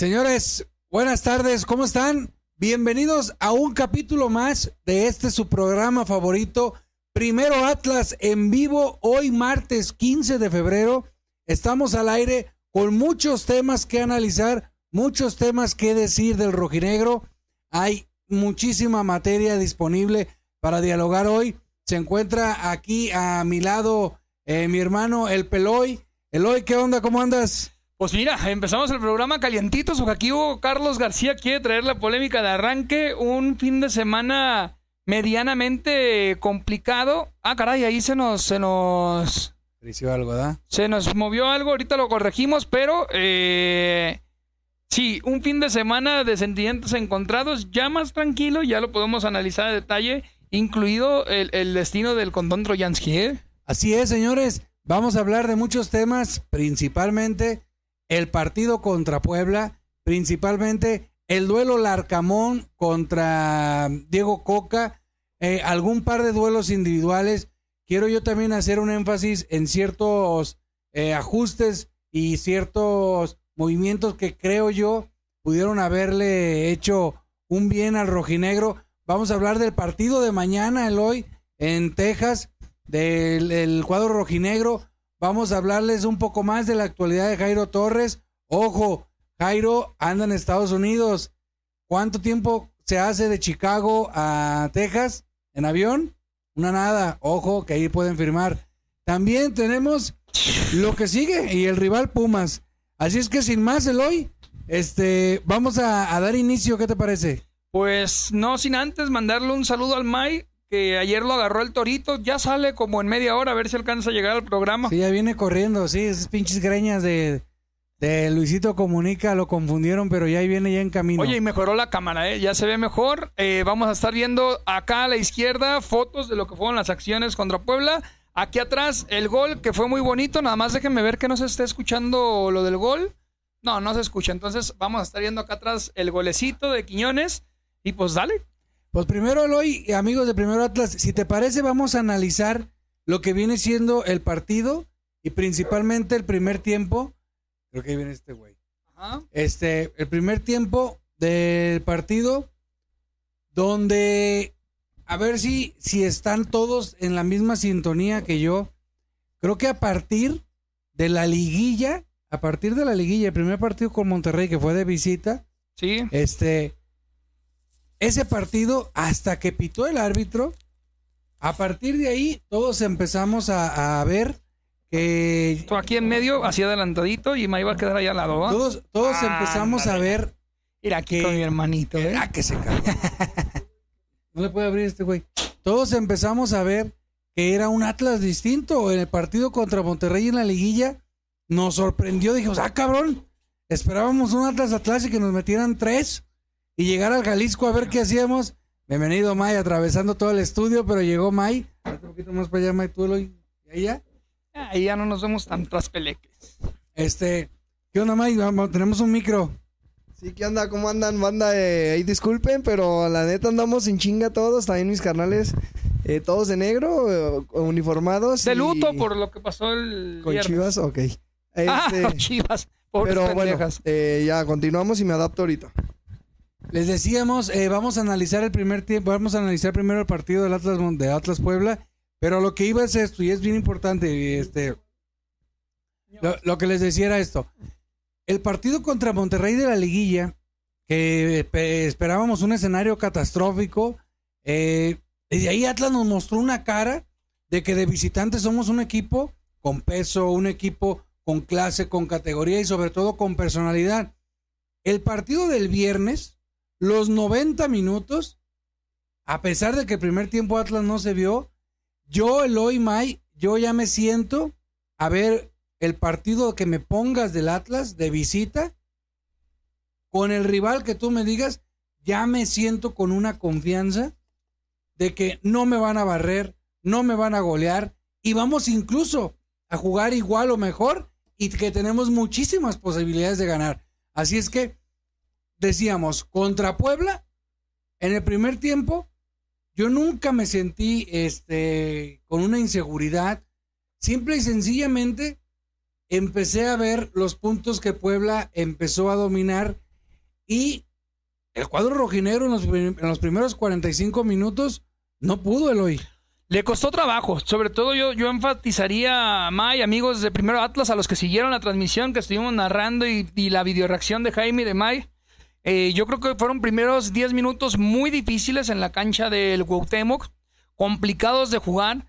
Señores, buenas tardes, ¿cómo están? Bienvenidos a un capítulo más de este su programa favorito, Primero Atlas en vivo, hoy martes 15 de febrero. Estamos al aire con muchos temas que analizar, muchos temas que decir del rojinegro. Hay muchísima materia disponible para dialogar hoy. Se encuentra aquí a mi lado eh, mi hermano El Peloy. Eloy, ¿qué onda? ¿Cómo andas? Pues mira, empezamos el programa calientitos. Aquí Carlos García quiere traer la polémica de arranque. Un fin de semana medianamente complicado. Ah, caray, ahí se nos, se nos. algo. Se nos movió algo, ahorita lo corregimos, pero eh, sí, un fin de semana de sentimientos encontrados, ya más tranquilo, ya lo podemos analizar a detalle, incluido el, destino del condón Troyansky. ¿eh? Así es, señores. Vamos a hablar de muchos temas, principalmente el partido contra Puebla, principalmente el duelo Larcamón contra Diego Coca, eh, algún par de duelos individuales. Quiero yo también hacer un énfasis en ciertos eh, ajustes y ciertos movimientos que creo yo pudieron haberle hecho un bien al rojinegro. Vamos a hablar del partido de mañana, el hoy, en Texas, del cuadro rojinegro. Vamos a hablarles un poco más de la actualidad de Jairo Torres. Ojo, Jairo anda en Estados Unidos. ¿Cuánto tiempo se hace de Chicago a Texas en avión? Una nada. Ojo, que ahí pueden firmar. También tenemos lo que sigue y el rival Pumas. Así es que sin más, Eloy, este, vamos a, dar inicio. ¿Qué te parece? Pues no sin antes mandarle un saludo al May que ayer lo agarró el torito, ya sale como en media hora a ver si alcanza a llegar al programa. Sí, ya viene corriendo, sí, esas pinches greñas de, de Luisito Comunica lo confundieron, pero ya ahí viene ya en camino. Oye, y mejoró la cámara, ¿eh? ya se ve mejor. Eh, vamos a estar viendo acá a la izquierda fotos de lo que fueron las acciones contra Puebla. Aquí atrás el gol, que fue muy bonito. Nada más déjenme ver que no se esté escuchando lo del gol. No, no se escucha. Entonces vamos a estar viendo acá atrás el golecito de Quiñones. Y pues dale, pues primero, Eloy, amigos de Primero Atlas, si te parece, vamos a analizar lo que viene siendo el partido y principalmente el primer tiempo. Creo que ahí viene este güey. Este, el primer tiempo del partido, donde a ver si, si están todos en la misma sintonía que yo. Creo que a partir de la liguilla, a partir de la liguilla, el primer partido con Monterrey que fue de visita, sí. este, ese partido hasta que pitó el árbitro. A partir de ahí, todos empezamos a, ver que. aquí en medio, así adelantadito, y me iba a quedar ahí al lado, Todos, todos empezamos a ver. Mira aquí con mi hermanito, ¿eh? Ah, que se cagó. no le puede abrir este güey. Todos empezamos a ver que era un Atlas distinto. En el partido contra Monterrey en la liguilla, nos sorprendió. Dijimos, ah, cabrón, esperábamos un Atlas Atlas y que nos metieran tres y llegar al Jalisco a ver qué hacíamos. Bienvenido, May, atravesando todo el estudio, pero llegó May. Un poquito más para allá, May, tú, Eloy. ¿Y ya? Ahí ya no nos vemos tan traspeleques. Este, ¿qué onda, May? Vamos, tenemos un micro. Sí, ¿qué onda? ¿Cómo andan, banda? Eh, ahí disculpen, pero la neta andamos sin chinga todos, también mis carnales, eh, todos de negro, eh, uniformados. De y- luto por lo que pasó el Con viernes. chivas, ok. Ah, Este, con chivas. Pobres pero bueno, pendejas. eh, ya continuamos y me adapto ahorita. Les decíamos, eh, vamos a analizar el primer tiempo, vamos a analizar primero el partido del Atlas de Atlas Puebla, pero lo que iba es esto, y es bien importante, y este, lo, que les decía era esto. El partido contra Monterrey de la liguilla, que esperábamos un escenario catastrófico, eh, desde ahí Atlas nos mostró una cara de que de visitantes somos un equipo con peso, un equipo con clase, con categoría y sobre todo con personalidad. El partido del viernes, los 90 minutos, a pesar de que el primer tiempo Atlas no se vio, yo, Eloy May, yo ya me siento a ver el partido que me pongas del Atlas de visita, con el rival que tú me digas, ya me siento con una confianza de que no me van a barrer, no me van a golear y vamos incluso a jugar igual o mejor y que tenemos muchísimas posibilidades de ganar. Así es que decíamos, contra Puebla, en el primer tiempo, yo nunca me sentí este, con una inseguridad. Simple y sencillamente empecé a ver los puntos que Puebla empezó a dominar y el cuadro rojinegro en los, en los primeros 45 minutos no pudo, Eloy. Le costó trabajo, sobre todo yo, yo enfatizaría a May, amigos de Primero Atlas, a los que siguieron la transmisión que estuvimos narrando y, y la videoreacción de Jaime de May. Eh, yo creo que fueron primeros 10 minutos muy difíciles en la cancha del Cuauhtémoc, complicados de jugar.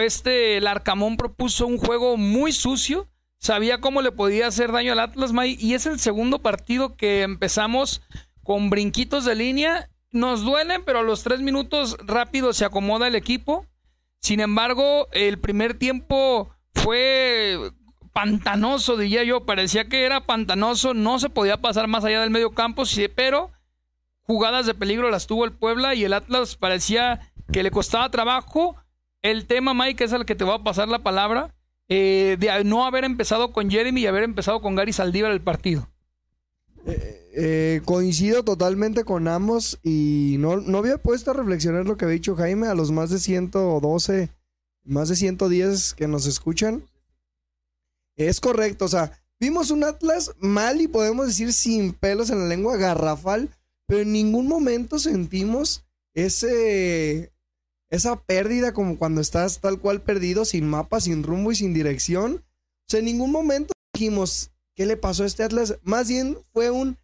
Este, el Arcamón propuso un juego muy sucio, sabía cómo le podía hacer daño al Atlas, May, y es el segundo partido que empezamos con brinquitos de línea. Nos duelen, pero a los tres minutos rápido se acomoda el equipo. Sin embargo, el primer tiempo fue pantanoso, diría yo. Parecía que era pantanoso, no se podía pasar más allá del medio campo, pero jugadas de peligro las tuvo el Puebla y el Atlas parecía que le costaba trabajo. El tema, Mike, es al que te voy a pasar la palabra, eh, de no haber empezado con Jeremy y haber empezado con Gary Saldívar el partido. Eh, coincido totalmente con ambos y no, no había puesto a reflexionar lo que había dicho Jaime a los más de 112, más de 110 que nos escuchan. Es correcto, o sea, vimos un Atlas mal y podemos decir sin pelos en la lengua, garrafal, pero en ningún momento sentimos ese esa pérdida como cuando estás tal cual perdido, sin mapa, sin rumbo y sin dirección. O sea, en ningún momento dijimos, ¿qué le pasó a este Atlas? Más bien fue un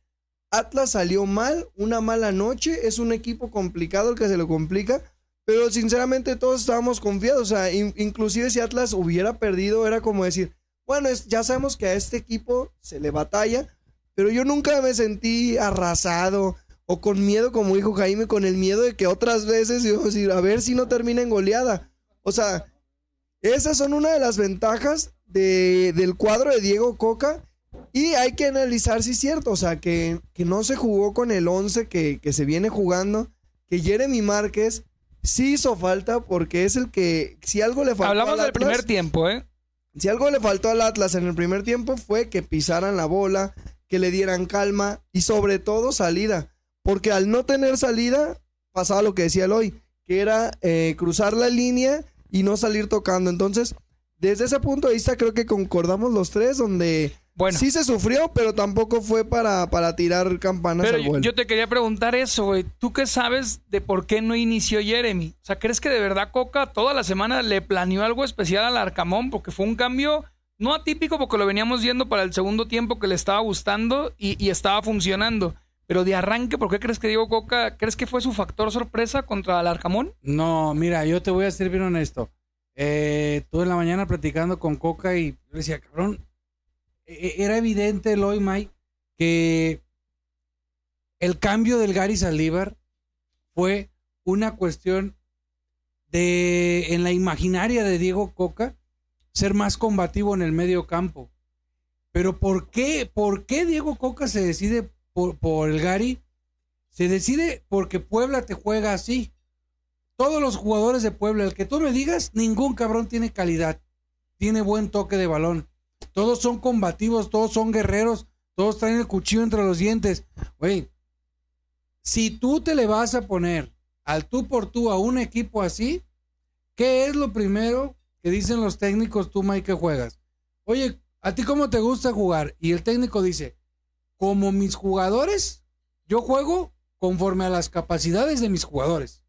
Atlas salió mal, una mala noche, es un equipo complicado el que se lo complica, pero sinceramente todos estábamos confiados, o sea, in- inclusive si Atlas hubiera perdido era como decir, bueno, es- ya sabemos que a este equipo se le batalla, pero yo nunca me sentí arrasado o con miedo, como dijo Jaime, con el miedo de que otras veces íbamos a decir, a ver si no termina en goleada. O sea, esas son una de las ventajas de- del cuadro de Diego Coca. Y hay que analizar si es cierto, o sea, que, que no se jugó con el 11 que, que se viene jugando, que Jeremy Márquez sí hizo falta porque es el que, si algo le faltó Hablamos al del primer tiempo, ¿eh? Si algo le faltó al Atlas en el primer tiempo fue que pisaran la bola, que le dieran calma y sobre todo salida. Porque al no tener salida, pasaba lo que decía el hoy, que era eh, cruzar la línea y no salir tocando. Entonces, desde ese punto de vista creo que concordamos los tres, donde Bueno. sí se sufrió, pero tampoco fue para, para tirar campanas Pero al yo, vuelo. yo te quería preguntar eso, güey. ¿Tú qué sabes de por qué no inició Jeremy? O sea, ¿crees que de verdad Coca toda la semana le planeó algo especial al Arcamón? Porque fue un cambio no atípico porque lo veníamos viendo para el segundo tiempo que le estaba gustando y, y estaba funcionando. Pero de arranque, ¿por qué crees que Diego Coca, crees que fue su factor sorpresa contra el Arcamón? No, mira, yo te voy a ser bien honesto. Eh, estuve en la mañana platicando con Coca y le decía, cabrón, era evidente, Eloy Mike, que el cambio del Gary Saldívar fue una cuestión de, en la imaginaria de Diego Coca, ser más combativo en el medio campo. Pero ¿por qué, por qué Diego Coca se decide por, por el Gary? Se decide porque Puebla te juega así. Todos los jugadores de Puebla, el que tú me digas, ningún cabrón tiene calidad. Tiene buen toque de balón. Todos son combativos, todos son guerreros, todos traen el cuchillo entre los dientes. Güey, si tú te le vas a poner al tú por tú a un equipo así, ¿qué es lo primero que dicen los técnicos tú, Mike, que juegas? Oye, ¿a ti cómo te gusta jugar? Y el técnico dice, como mis jugadores, yo juego conforme a las capacidades de mis jugadores.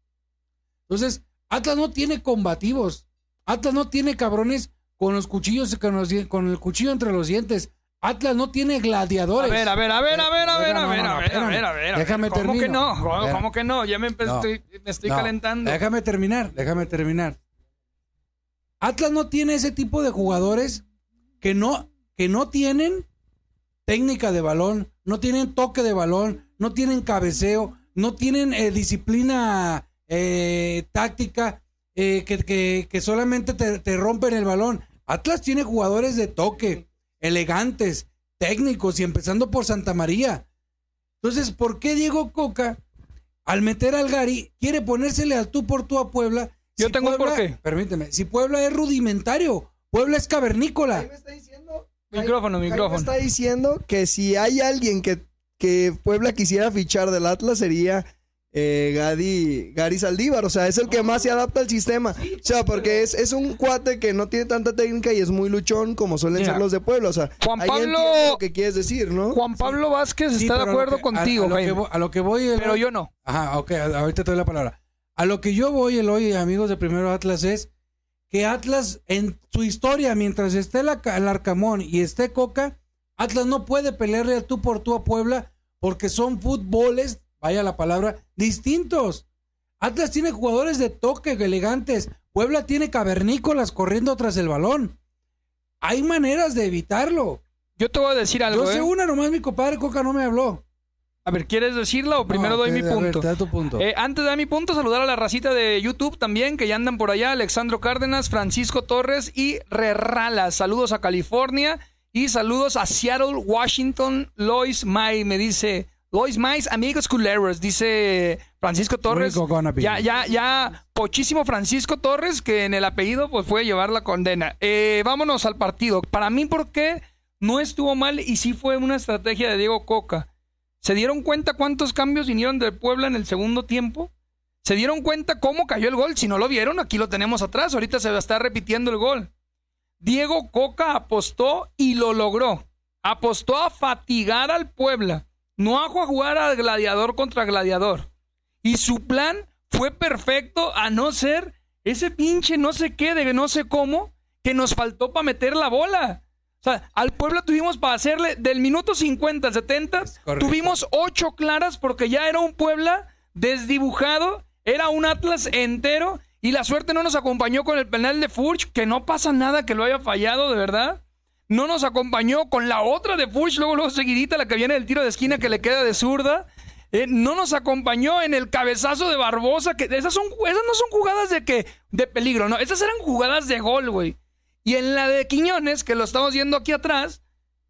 Entonces, Atlas no tiene combativos. Atlas no tiene cabrones con los cuchillos, con, los con el cuchillo entre los dientes. Atlas no tiene A gladiadores. ver, a ver, a ver, a ver, a ver, a ver, a ver, a ver, a ver. Déjame ¿Cómo que no? ¿Cómo, que no? Ya me, No. estoy, me estoy No, calentando. Déjame terminar, déjame terminar. Atlas no tiene ese tipo de jugadores que no, que no tienen técnica de balón, no tienen toque de balón, no tienen cabeceo, no tienen eh, disciplina eh, táctica, eh, que, que- que solamente te, te rompen el balón. Atlas tiene jugadores de toque, elegantes, técnicos y empezando por Santa María. Entonces, ¿por qué Diego Coca, al meter al Gary, quiere ponérsele al tú por tú a Puebla? Yo tengo un Puebla- porqué. Permíteme, si Puebla es rudimentario, Puebla es cavernícola. Jaime está diciendo, Micrófono, Jaime micrófono. está diciendo que si hay alguien que, que Puebla quisiera fichar del Atlas sería eh, Gadi, Gary Saldívar. O sea, es el que más se adapta al sistema. o sea, porque es, es un cuate que no tiene tanta técnica y es muy luchón como suelen ser los de Puebla. O sea, Juan ahí Pablo- lo que quieres decir, ¿no? Juan Pablo Vázquez Sí, está de a acuerdo que- a- contigo, a, lo que voy, a lo que voy, Eloy- Pero yo no. Ajá, ok, a- ahorita te doy la palabra. A lo que yo voy, Eloy, amigos de Primero Atlas, es que Atlas, en su historia, mientras esté el, el Arcamón y esté Coca, Atlas no puede pelearle al tú por tú a Puebla porque son fútboles, vaya la palabra, distintos. Atlas tiene jugadores de toque elegantes. Puebla tiene cavernícolas corriendo tras el balón. Hay maneras de evitarlo. Yo te voy a decir algo, Yo sé ¿eh? una, nomás mi compadre Coca no me habló. A ver, ¿quieres decirla o primero No, doy mi ver, punto? da tu punto. Eh, antes de dar mi punto, saludar a la racita de YouTube también, que ya andan por allá. Alexandro Cárdenas, Francisco Torres y Rerralas. Saludos a California y saludos a Seattle, Washington. Lois May me dice, Lois May, amigos culeros, dice Francisco Torres. Ya, ya, ya, pochísimo Francisco Torres, que en el apellido pues fue llevar la condena. Eh, vámonos al partido. Para mí, ¿por qué no estuvo mal y sí fue una estrategia de Diego Coca? ¿Se dieron cuenta cuántos cambios vinieron del Puebla en el segundo tiempo? ¿Se dieron cuenta cómo cayó el gol? Si no lo vieron, aquí lo tenemos atrás. Ahorita se va a estar repitiendo el gol. Diego Coca apostó y lo logró. Apostó a fatigar al Puebla, no a jugar al gladiador contra gladiador. Y su plan fue perfecto a no ser ese pinche no sé qué de no sé cómo que nos faltó para meter la bola. O sea, al Puebla tuvimos para hacerle del minuto 50 al 70, correcto. tuvimos ocho claras porque ya era un Puebla desdibujado, era un Atlas entero y la suerte no nos acompañó con el penal de Furch, que no pasa nada que lo haya fallado, de verdad. No nos acompañó con la otra de Furch, luego, luego seguidita, la que viene del tiro de esquina que le queda de zurda. Eh, no nos acompañó en el cabezazo de Barbosa, que esas, son, esas no son jugadas de que de peligro, no, esas eran jugadas de gol, güey. Y en la de Quiñones, que lo estamos viendo aquí atrás,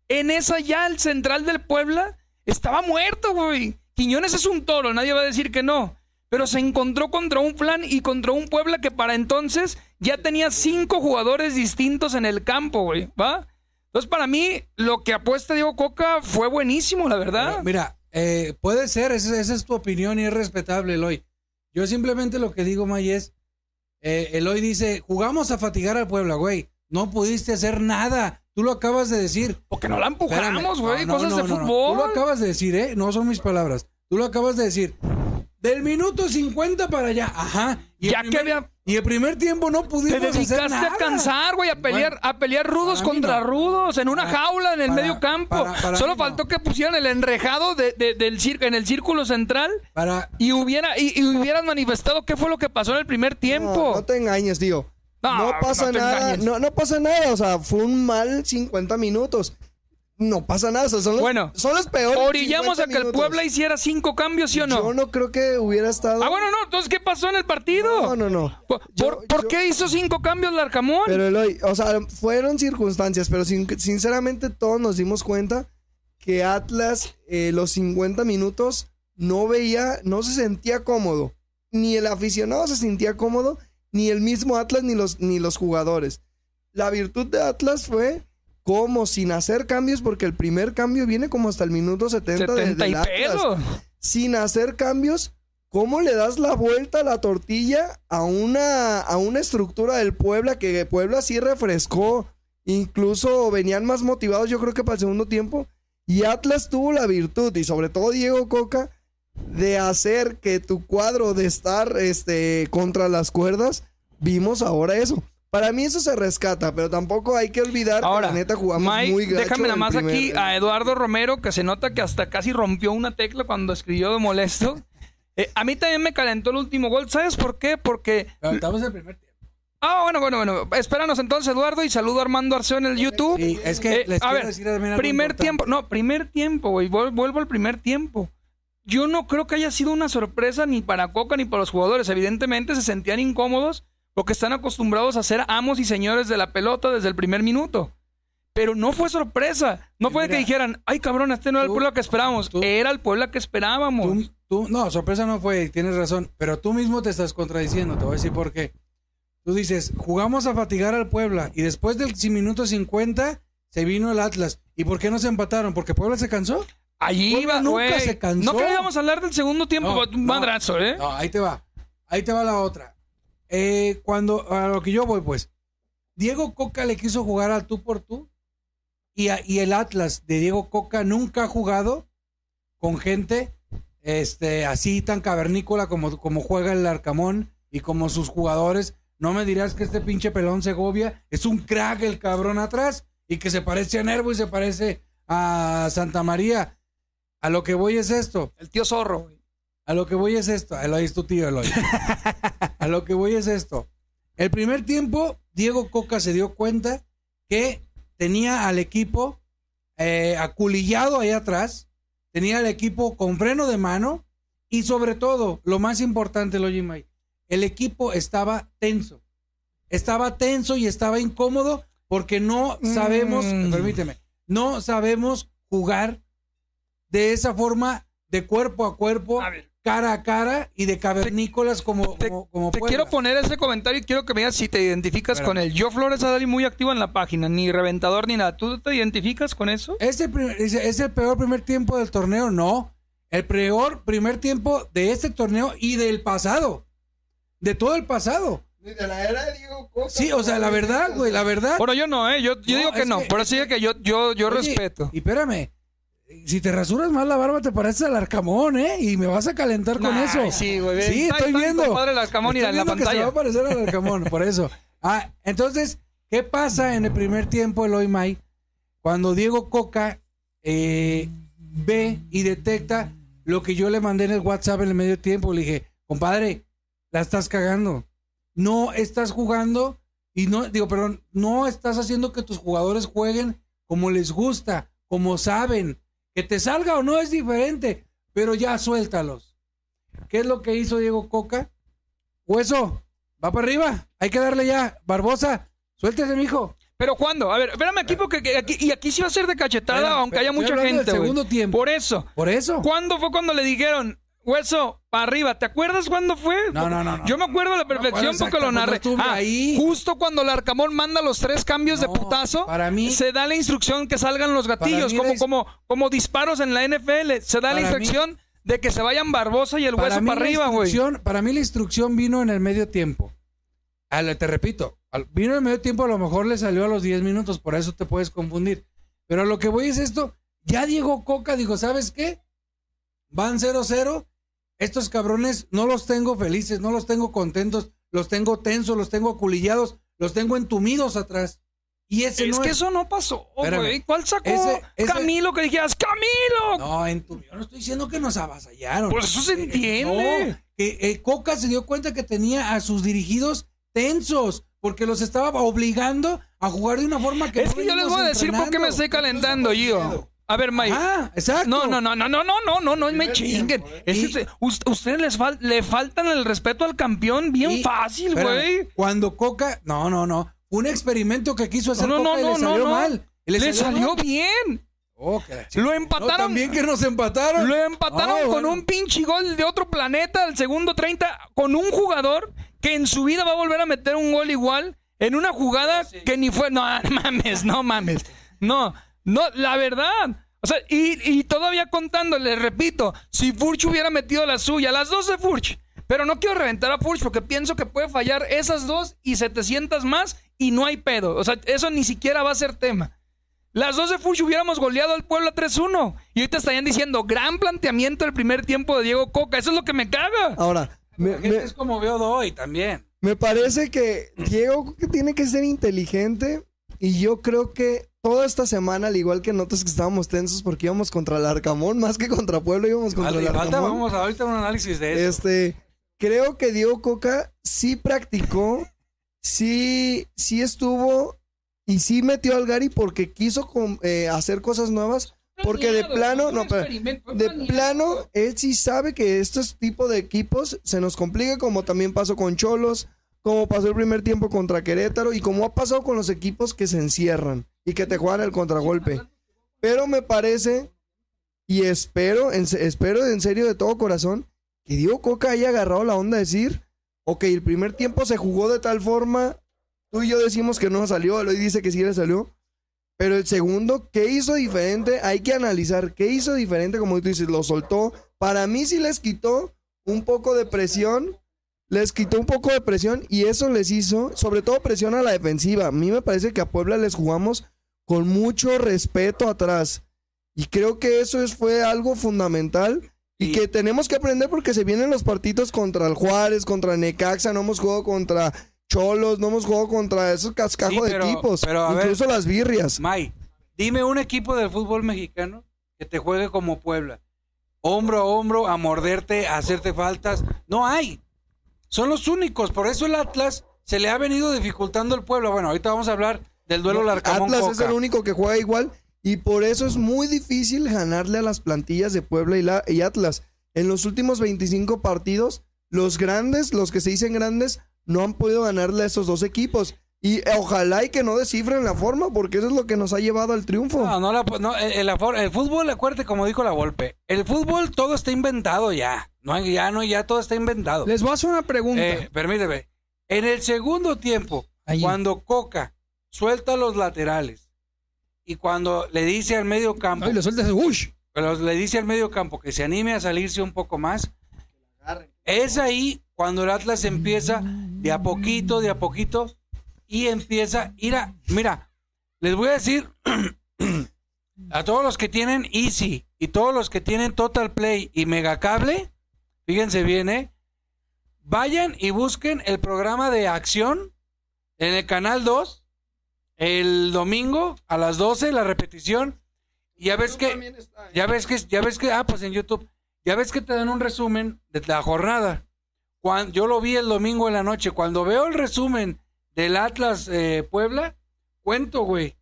en esa ya el central del Puebla estaba muerto, güey. Quiñones es un toro, nadie va a decir que no. Pero se encontró contra un plan y contra un Puebla que para entonces ya tenía cinco jugadores distintos en el campo, güey, ¿va? Entonces, para mí, lo que apuesta Diego Coca fue buenísimo, la verdad. Pero, Mira, eh, puede ser, esa, esa es tu opinión y es respetable, Eloy. Yo simplemente lo que digo, May, es, eh, Eloy dice, jugamos a fatigar al Puebla, güey. No pudiste hacer nada. Tú lo acabas de decir. Porque no la empujamos, güey, No, no, cosas no, de fútbol. Tú lo acabas de decir, ¿eh? No son mis palabras. Tú lo acabas de decir. Del minuto 50 para allá. Ajá. Y Ya que había- Y el primer tiempo no Te pudimos hacer dedicaste nada. a cansar, güey, a pelear, Bueno, a pelear rudos contra no. rudos en una Para- jaula en el para- medio campo. para- para Solo no. faltó que pusieran el enrejado de- de- del cir- en el círculo central Para, y hubiera y, y hubieran manifestado qué fue lo que pasó en el primer tiempo. No, no te engañes, tío. No, pasa te nada, no pasa nada, o sea, fue un mal 50 minutos. No pasa nada. o sea, son los, Bueno, son los peores. Orillamos a 50 que el. Puebla hiciera cinco cambios, ¿sí o no? Yo no creo que hubiera estado. Ah, bueno, no. Entonces, ¿qué pasó en el partido? No, no, no. ¿Por, Yo- por- por yo- qué hizo cinco cambios Larcamón? Pero Eloy, o sea, fueron circunstancias, pero sin- sinceramente todos nos dimos cuenta que Atlas eh, los 50 minutos no veía, no se sentía cómodo. Ni el aficionado se sentía cómodo, ni el mismo Atlas, ni los, ni los jugadores. La virtud de Atlas fue como sin hacer cambios, porque el primer cambio viene como hasta el minuto 70, de- 70 y pedo. sin hacer cambios, ¿cómo le das la vuelta a la tortilla a una, a una estructura del Puebla que Puebla sí refrescó? Incluso venían más motivados, yo creo que para el segundo tiempo. Y Atlas tuvo la virtud, y sobre todo Diego Coca, de hacer que tu cuadro de estar este, contra las cuerdas, vimos ahora eso. Para mí eso se rescata, pero tampoco hay que olvidar Ahora, que la neta jugamos Mike, muy gacho déjame nada más primer- aquí a Eduardo Romero, que se nota que hasta casi rompió una tecla cuando escribió de molesto. Eh, a mí también me calentó el último gol. ¿Sabes por qué? Porque. Estamos en el primer tiempo. Ah, bueno, bueno, bueno. Espéranos entonces, Eduardo, y saludo a Armando Arceo en el YouTube. Sí, es que Eh, les a ver, decir también algo primer importante. tiempo. No, primer tiempo, güey. Vuel- Vuelvo al primer tiempo. Yo no creo que haya sido una sorpresa ni para Coca ni para los jugadores. Evidentemente se sentían incómodos porque están acostumbrados a ser amos y señores de la pelota desde el primer minuto. Pero no fue sorpresa. No fue Mira, que dijeran, ay cabrón, este no era el Puebla que esperábamos. tú- Era el Puebla que esperábamos. Tú, no, sorpresa no fue, tienes razón, pero tú mismo te estás contradiciendo, te voy a decir por qué. Tú dices, jugamos a fatigar al Puebla y después del minuto 50 se vino el Atlas. ¿Y por qué no se empataron? ¿Porque Puebla se cansó? Allí Puebla iba, nunca se cansó. No queríamos hablar del segundo tiempo, No, un no, madrazo, ¿eh? No, ahí te va. Ahí te va la otra. Eh, cuando, a lo que yo voy, pues, Diego Coca le quiso jugar al tú por tú y, a- y el Atlas de Diego Coca nunca ha jugado con gente este, así tan cavernícola como, como juega el Arcamón y como sus jugadores. No me dirás que este pinche pelón Segovia es un crack el cabrón atrás y que se parece a Nervo y se parece a Santa María. A lo que voy es esto. El tío zorro. A lo que voy es esto. Eloy es tu tío, Eloy. A lo que voy es esto. El primer tiempo, Diego Coca se dio cuenta que tenía al equipo eh, aculillado ahí atrás, tenía al equipo con freno de mano y sobre todo, lo más importante, Eloy May, el equipo estaba tenso. Estaba tenso y estaba incómodo porque no sabemos, Mm. permíteme, no sabemos jugar de esa forma de cuerpo a cuerpo, A ver. Cara a cara y de cavernícolas como, Te, como, como te quiero poner ese comentario y quiero que me digas si te identificas con él. Yo, Flores Adali, muy activo en la página, ni reventador ni nada. ¿Tú te identificas con eso? ¿Es el, primer- es- es el peor primer tiempo del torneo? No. El peor primer tiempo de este torneo y del pasado. De todo el pasado. Ni de la era de Diego Coca, Sí, o sea, la verdad, güey, la verdad. Bueno, yo no, ¿eh? Yo, yo No, digo que no. que- es es que yo, yo, yo Oye, respeto. Y espérame. Si te rasuras más la barba, te pareces al arcamón, ¿eh? Y me vas a calentar con eso. sí, güey, Sí, está- estoy viendo. compadre el Arcamón y Estoy la- la viendo que se va a parecer al arcamón, por eso. Ah, entonces, ¿qué pasa en el primer tiempo, Eloy May? Cuando Diego Coca eh, ve y detecta lo que yo le mandé en el WhatsApp en el medio tiempo. Le dije, compadre, la estás cagando. No estás jugando y no, digo, perdón, no estás haciendo que tus jugadores jueguen como les gusta, como saben. Que te salga o no es diferente, pero ya suéltalos. ¿Qué es lo que hizo Diego Coca? Hueso, va para arriba, hay que darle ya. Barbosa, suéltese, mijo. Pero ¿cuándo? A ver, espérame aquí porque que aquí, y aquí sí va a ser de cachetada, aunque haya mucha del gente, segundo tiempo. Por eso. Por eso. ¿Cuándo fue cuando le dijeron, hueso, para arriba? ¿Te acuerdas cuándo fue? No, no, no, no. Yo me acuerdo a la perfección porque lo narré. pues Ah, ahí. justo cuando el Arcamón manda los tres cambios de putazo, para mí- se da la instrucción que salgan los gatillos, como, la como, como disparos en la NFL. Se da la mí- instrucción de que se vayan Barbosa y el hueso para arriba, güey. Para mí la instrucción vino en el medio tiempo. Al- te repito, al- vino en el medio tiempo, a lo mejor le salió a los 10 minutos, por eso te puedes confundir. Pero lo que voy es esto, ya Diego Coca dijo, ¿sabes qué? Van 0-0, estos cabrones no los tengo felices, no los tengo contentos, los tengo tensos, los tengo aculillados, los tengo entumidos atrás. Y ese Es no que es... eso no pasó, güey. ¿Cuál sacó Ese- ese- Camilo que dijeras, ¡Camilo! No, en tu- yo no estoy diciendo que nos avasallaron. Pues eso se Eh, eh, entiende. no, que eh, Coca se dio cuenta que tenía a sus dirigidos tensos, porque los estaba obligando a jugar de una forma que Es no que yo les voy a decir por qué me estoy calentando, yo. A ver, Mike. Ah, exacto. No, no, no, no, no, no, no, no, no me chinguen. Es que Y- usted- us- ustedes les fal- le faltan el respeto al campeón bien Y- fácil, güey. Cuando Coca, no, no, no, un experimento que quiso hacer No, no, Coca y no, le no, salió no. mal. Y Le, salió mal. bien. Oh, Lo chingada. No, empataron. también que nos empataron. Lo empataron Ah, con bueno. un pinche gol de otro planeta al segundo 30 con un jugador que en su vida va a volver a meter un gol igual en una jugada que ni fue. No mames, no mames. No, no, la verdad. O sea, y, y todavía contando, les repito, si Furch hubiera metido la suya, las dos de Furch. Pero no quiero reventar a Furch porque pienso que puede fallar esas dos y 700 más y no hay pedo. O sea, eso ni siquiera va a ser tema. Las dos de Furch hubiéramos goleado al Puebla 3-1. Y ahorita estarían diciendo, gran planteamiento del primer tiempo de Diego Coca. Eso es lo que me caga. Ahora, me, me- Es como veo hoy también. me parece que Diego tiene que ser inteligente y yo creo que toda esta semana, al igual que nosotros que estábamos tensos porque íbamos contra el Arcamón, más que contra Puebla íbamos contra Falta, el falta, Arcamón. vamos ahorita a un análisis de eso. Este, creo que Diego Coca sí practicó, sí, sí estuvo y sí metió al Gary porque quiso com- eh, hacer cosas nuevas. Porque de plano, no, pero de plano, él sí sabe que estos tipos de equipos se nos complica, como también pasó con Cholos, como pasó el primer tiempo contra Querétaro y como ha pasado con los equipos que se encierran y que te juegan el contragolpe. Pero me parece y espero, en, espero en serio de todo corazón que Diego Coca haya agarrado la onda de decir, ok, el primer tiempo se jugó de tal forma, tú y yo decimos que no salió, Eloy dice que sí le salió, pero el segundo, ¿qué hizo diferente? Hay que analizar, ¿qué hizo diferente? Como tú dices, lo soltó. Para mí sí les quitó un poco de presión, les quitó un poco de presión y eso les hizo, sobre todo presión a la defensiva. A mí me parece que a Puebla les jugamos con mucho respeto atrás. Y creo que eso es, fue algo fundamental y Y- que tenemos que aprender porque se vienen los partidos contra el Juárez, contra Necaxa, no hemos jugado contra Cholos, no hemos jugado contra esos cascajos Sí, de equipos, pero a ver- incluso las birrias. May, dime un equipo del fútbol mexicano que te juegue como Puebla. Hombro a hombro, a morderte, a hacerte faltas. No hay. Son los únicos. Por eso el Atlas se le ha venido dificultando el Puebla. Bueno, ahorita vamos a hablar del duelo Larcamón Atlas es el único que juega igual y por eso es muy difícil ganarle a las plantillas de Puebla y, la, y Atlas. En los últimos 25 partidos, los grandes, los que se dicen grandes, no han podido ganarle a esos dos equipos. Y eh, ojalá y que no descifren la forma, porque eso es lo que nos ha llevado al triunfo. No, no, la- no, el, el afor- el fútbol, acuérdate como dijo la Volpe, el fútbol todo está inventado ya. No, hay- ya no, ya todo está inventado. Les voy a hacer una pregunta. Eh, permíteme. En el segundo tiempo, cuando Coca suelta los laterales y cuando le dice al medio campo, No, y ¡ush! pero le dice al medio campo que se anime a salirse un poco más, es ahí cuando el Atlas empieza de a poquito, de a poquito y empieza, mira, mira, les voy a decir a todos los que tienen Easy y todos los que tienen Total Play y Megacable, fíjense bien, ¿eh? Vayan y busquen el programa de acción en el canal 2 el domingo a las 12 la repetición y ya ves que ya ves que ya ves que ah pues en YouTube ya ves que te dan un resumen de la jornada. Cuando, yo lo vi el domingo en la noche. Cuando veo el resumen del Atlas eh, Puebla, cuento, güey.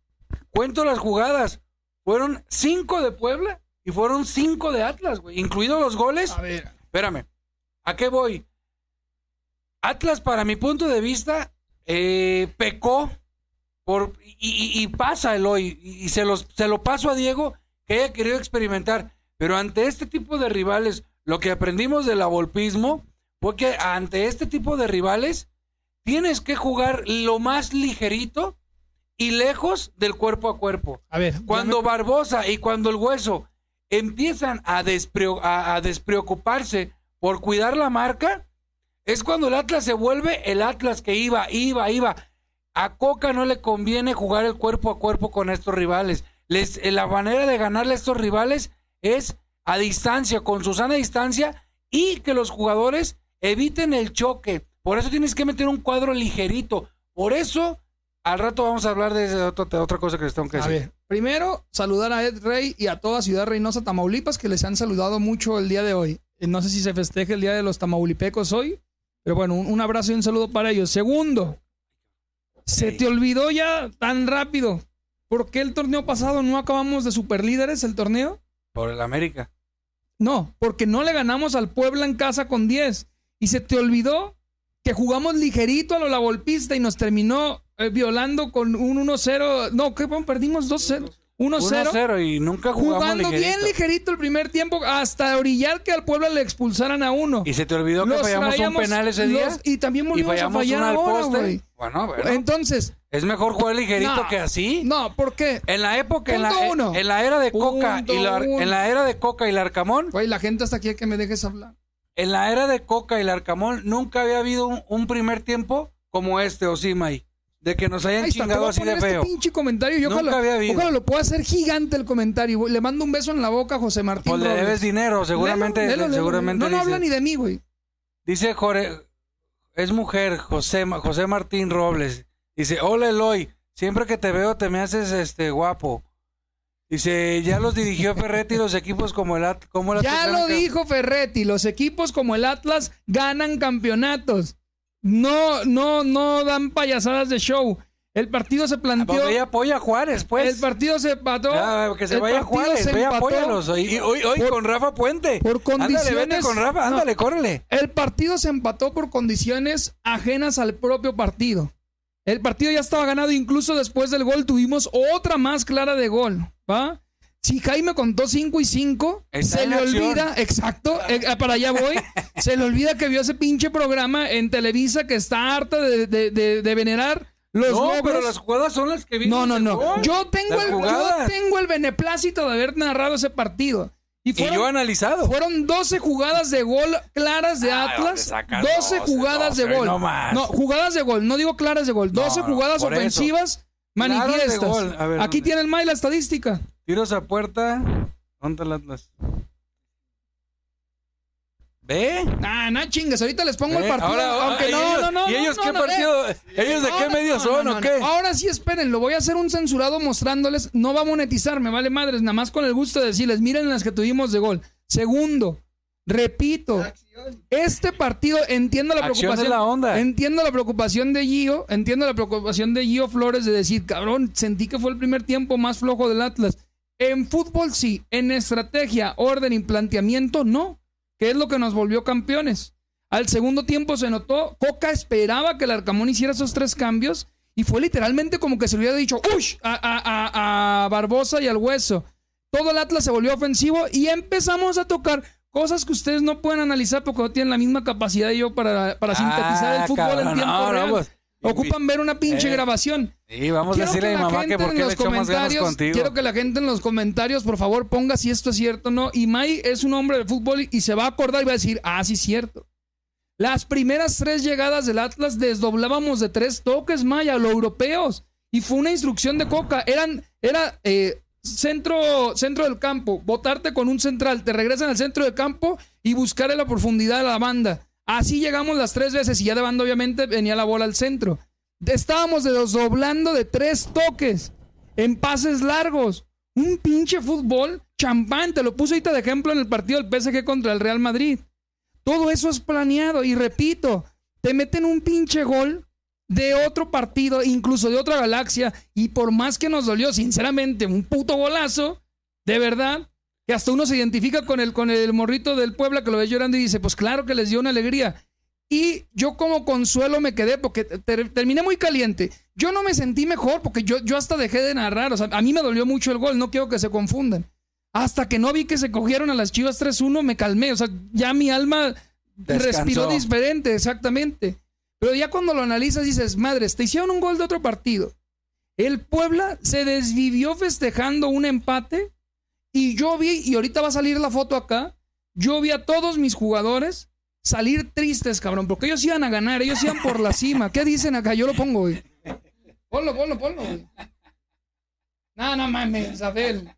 Cuento las jugadas. Fueron cinco de Puebla y fueron cinco de Atlas, güey. Incluidos los goles. A ver. Espérame. ¿A qué voy? Atlas, para mi punto de vista, eh, pecó por y, y- y pasa el hoy y, y se los se lo paso a Diego que haya querido experimentar. Pero ante este tipo de rivales, lo que aprendimos del avolpismo fue que ante este tipo de rivales tienes que jugar lo más ligerito y lejos del cuerpo a cuerpo. A ver. Cuando Barbosa y cuando el hueso empiezan a- a despreocuparse por cuidar la marca, es cuando el Atlas se vuelve el Atlas que iba, iba, iba. A Coca no le conviene jugar el cuerpo a cuerpo con estos rivales. Les, eh, la manera de ganarle a estos rivales es a distancia, con su sana distancia, y que los jugadores eviten el choque. Por eso tienes que meter un cuadro ligerito. Por eso, al rato vamos a hablar de, otra- de otra cosa que les tengo que A decir. ver, primero saludar a Ed Rey y a toda Ciudad Reynosa, Tamaulipas, que les han saludado mucho el día de hoy. Eh, No sé si se festeja el Día de los Tamaulipecos hoy, pero bueno, un, un abrazo y un saludo para ellos. Segundo, Se te olvidó ya tan rápido. ¿Por qué el torneo pasado no acabamos de superlíderes el torneo? Por el América. No, porque no le ganamos al Puebla en casa con 10. Y se te olvidó que jugamos ligerito a lo la golpista y nos terminó eh, violando con un 1-0. No, ¿qué? Bueno, perdimos 2-0. 1-0. 1-0 y nunca jugamos Jugando ligerito. bien ligerito el primer tiempo, hasta orillar que al Puebla le expulsaran a uno. Y se te olvidó que Los fallamos un penal ese día. los- y también y volvimos a fallamos fallar ahora, güey. Bueno, bueno. Entonces, es mejor jugar ligerito No. que así. no, ¿por qué? En la época, en la, uno. en la era de Coca y la, en la era de Coca y Larcamón, Güey, la gente hasta aquí que me dejes hablar. en la era de Coca y Larcamón nunca había habido un, un primer tiempo como este, Osimay, de que nos hayan Ahí está, te chingado voy a así de este feo. pinche comentario y Nunca ojalá, había habido. ojalá lo pueda hacer gigante el comentario. güey. Le mando un beso en la boca a José Martín Pues le Robles. debes dinero, seguramente, Léelo, léelo, léelo. seguramente No, no dice. habla ni de mí, güey. Dice Jorge, es mujer, José, José Martín Robles. Dice, hola Eloy, siempre que te veo te me haces este guapo. Dice, ya los dirigió Ferretti los equipos como el At como el Ya Atlas lo dijo Ferretti, los equipos como el Atlas ganan campeonatos. No, no, no dan payasadas de show. El partido se planteó. apoya a Juárez, pues. el partido se empató. Que se vaya Juárez, se ve y empató. apóyalos. Hoy, hoy, hoy Por- con Rafa Puente. por Ándale, vete condiciones- con Rafa, no. ándale, córrele. El partido se empató por condiciones ajenas al propio partido. El partido ya estaba ganado, incluso después del gol tuvimos otra más clara de gol, ¿va? Si Jaime contó 5 y 5, Está se le acción. olvida, exacto, eh, para allá voy, se le olvida que vio ese pinche programa en Televisa que está harta de, de- de- de venerar los No, logros. pero las jugadas son las que vimos. No, no, no. gol. Yo tengo, Las el, yo tengo el beneplácito de haber narrado ese partido. Y Y fueron yo analizado. fueron 12 jugadas de gol claras de Ah, Atlas. ¿dónde sacas 12 12, jugadas de 12, gol. no más. jugadas de gol. No digo claras de gol. 12 No, no, jugadas eso. ofensivas de manifiestas. gol. A ver, Aquí tiene el May la estadística. Tiros a puerta. ¿Dónde el Atlas? ¿Ve? Ah, no chingas. Ahorita les pongo el ¿Ve? partido. Ahora, aunque ¿y no, ellos- no, no. ¿Y ellos no, qué no, eh. partido? ¿Ellos de qué medio son o qué? Ahora sí, esperen, lo voy a hacer un censurado mostrándoles. No va a monetizar, me vale madres, nada más con el gusto de decirles, miren las que tuvimos de gol. Segundo, repito, este partido, entiendo la Acción preocupación. es la onda. Entiendo la preocupación de Gio, entiendo la preocupación de Gio Flores de decir, cabrón, sentí que fue el primer tiempo más flojo del Atlas. En fútbol sí, en estrategia, orden y planteamiento no, que es lo que nos volvió campeones. Al segundo tiempo se notó, Coca esperaba que el Arcamón hiciera esos tres cambios y fue literalmente como que se le hubiera dicho, ¡ush! A, a- a- a Barbosa y al Hueso. Todo el Atlas se volvió ofensivo y empezamos a tocar cosas que ustedes no pueden analizar porque no tienen la misma capacidad de yo para, para sintetizar el Ah, fútbol en cabrón, tiempo no, no, real. pues, Ocupan ver una pinche Eh, grabación. Sí, vamos a decirle a mi la mamá que gente por en qué los le echó más ganas contigo. quiero que la gente en los comentarios, por favor, ponga si esto es cierto o no. Y May es un hombre de fútbol y se va a acordar y va a decir, ah, sí es cierto. Las primeras tres llegadas del Atlas desdoblábamos de tres toques, Maya, los europeos. Y fue una instrucción de Coca. Eran, era eh, centro, centro del campo, botarte con un central, te regresan al centro del campo y buscar en la profundidad de la banda. Así llegamos las tres veces y ya de banda obviamente venía la bola al centro. Estábamos desdoblando de tres toques en pases largos. Un pinche fútbol champán. Te lo puse ahorita de ejemplo en el partido del PSG contra el Real Madrid. Todo eso es planeado. Y repito, te meten un pinche gol de otro partido, incluso de otra galaxia. Y por más que nos dolió, sinceramente, un puto golazo, de verdad, que hasta uno se identifica con el, con el morrito del Puebla que lo ve llorando y dice, pues claro que les dio una alegría. Y yo como consuelo me quedé porque ter- terminé muy caliente. Yo no me sentí mejor porque yo, yo hasta dejé de narrar. O sea, a mí me dolió mucho el gol, no quiero que se confundan. Hasta que no vi que se cogieron a las Chivas 3-1, me calmé. O sea, ya mi alma Descansó. respiró diferente, exactamente. Pero ya cuando lo analizas dices, madres, te hicieron un gol de otro partido. El Puebla se desvivió festejando un empate y yo vi, y ahorita va a salir la foto acá, yo vi a todos mis jugadores salir tristes, cabrón, porque ellos iban a ganar, ellos iban por la cima. ¿Qué dicen acá? Yo lo pongo, güey. Ponlo, ponlo, ponlo, güey. No, no mames, Abel.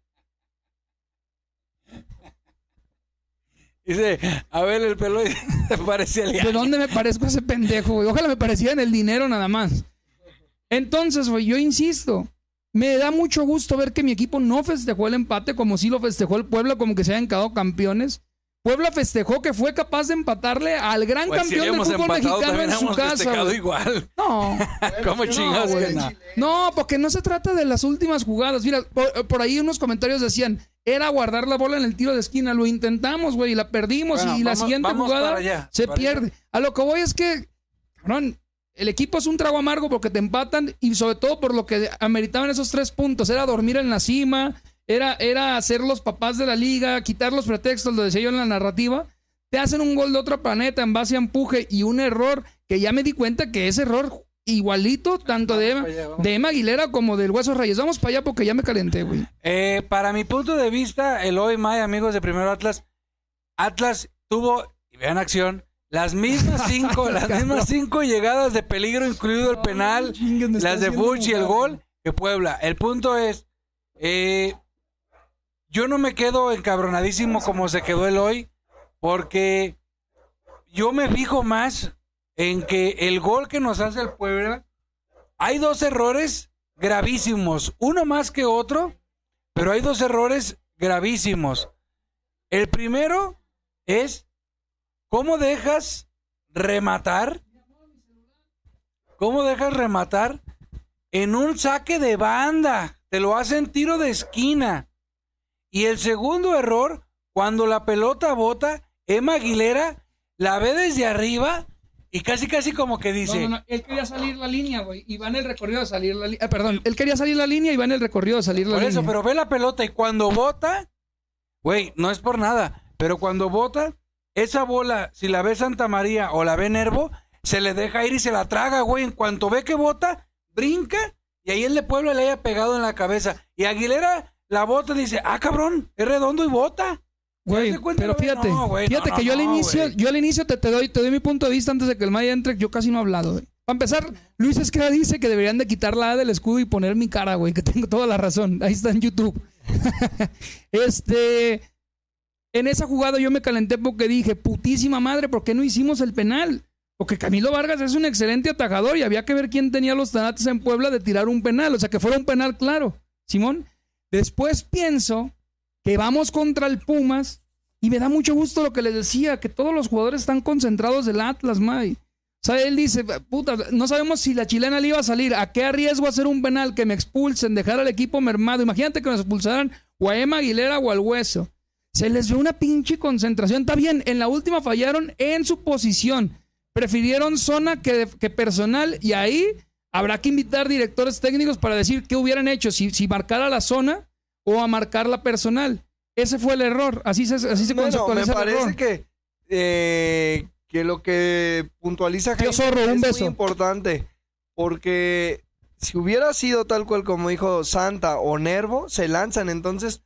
Dice, a ver el pelo se parece al ¿De dónde me parezco a ese pendejo, güey? Ojalá me pareciera en el dinero nada más. Entonces, güey, yo insisto, me da mucho gusto ver que mi equipo no festejó el empate como sí lo festejó el Puebla, como que se hayan quedado campeones. Puebla festejó que fue capaz de empatarle al gran Pues si campeón del fútbol empatado, mexicano en su casa. igual. No, ¿Cómo chingados güey. que no? no, porque no se trata de las últimas jugadas. Mira, por, por ahí unos comentarios decían, era guardar la bola en el tiro de esquina. Lo intentamos, güey, y la perdimos. Bueno, y la siguiente jugada allá, se pierde. A lo que voy es que, cabrón, el equipo es un trago amargo porque te empatan y sobre todo por lo que ameritaban esos tres puntos. Era dormir en la cima, era, era ser los papás de la liga, quitar los pretextos, lo decía yo en la narrativa. Te hacen un gol de otro planeta en base a empuje y un error que ya me di cuenta que ese error igualito, tanto de Emma, de Emma Aguilera como del Hueso Reyes. Vamos para allá porque ya me calenté, güey. Eh, para mi punto de vista, el hoy May, amigos de Primero Atlas, Atlas tuvo, y vean acción, las mismas cinco, las mismas cinco llegadas de peligro, incluido el penal, las de Fuch y el gol que Puebla. El punto es, eh, yo no me quedo encabronadísimo como se quedó el hoy, porque yo me fijo más en que el gol que nos hace el Puebla, hay dos errores gravísimos, uno más que otro, pero hay dos errores gravísimos. El primero es cómo dejas rematar, cómo dejas rematar en un saque de banda, te lo hacen tiro de esquina. Y el segundo error, cuando la pelota bota, Emma Aguilera la ve desde arriba y casi casi como que dice, No, no, no, Él quería salir la línea, güey. Y va en el recorrido de salir la línea. perdón, él quería salir la línea y va en el recorrido de salir la Por línea. eso, pero ve la pelota y cuando bota, güey, no es por nada, pero cuando bota, esa bola, si la ve Santa María o la ve Nervo, se le deja ir y se la traga, güey. En cuanto ve que bota, brinca y ahí el de Puebla le haya pegado en la cabeza. Y Aguilera la bota y dice, ah, cabrón, es redondo y bota. Güey, ¿Te das cuenta, pero fíjate, No, güey, fíjate no, que yo al inicio, güey. yo al inicio te, te doy, te doy mi punto de vista antes de que el Maya entre, yo casi no he hablado, güey. Para empezar, Luis Esquera dice que deberían de quitar la A del escudo y poner mi cara, güey, que tengo toda la razón. Ahí está en YouTube. este, en esa jugada yo me calenté porque dije, putísima madre, ¿por qué no hicimos el penal? Porque Camilo Vargas es un excelente atajador y había que ver quién tenía los tanates en Puebla de tirar un penal, o sea, que fuera un penal claro. Simón, después pienso que vamos contra el Pumas y me da mucho gusto lo que les decía, que todos los jugadores están concentrados del Atlas, May. O sea, él dice, puta, no sabemos si la chilena le iba a salir, ¿a qué arriesgo hacer un penal? Que me expulsen, dejar al equipo mermado. Imagínate que nos expulsaran o a Emma Aguilera o al Hueso. Se les ve una pinche concentración. Está bien, en la última fallaron en su posición. Prefirieron zona que, que personal y ahí habrá que invitar directores técnicos para decir qué hubieran hecho, si, si marcar a la zona o a marcar la personal. Ese fue el error. Así se, así se Bueno, me parece error. que, eh, que lo que puntualiza Jaime Zorro, un es beso. muy importante. Porque si hubiera sido tal cual como dijo Santa o Nervo, se lanzan. Entonces,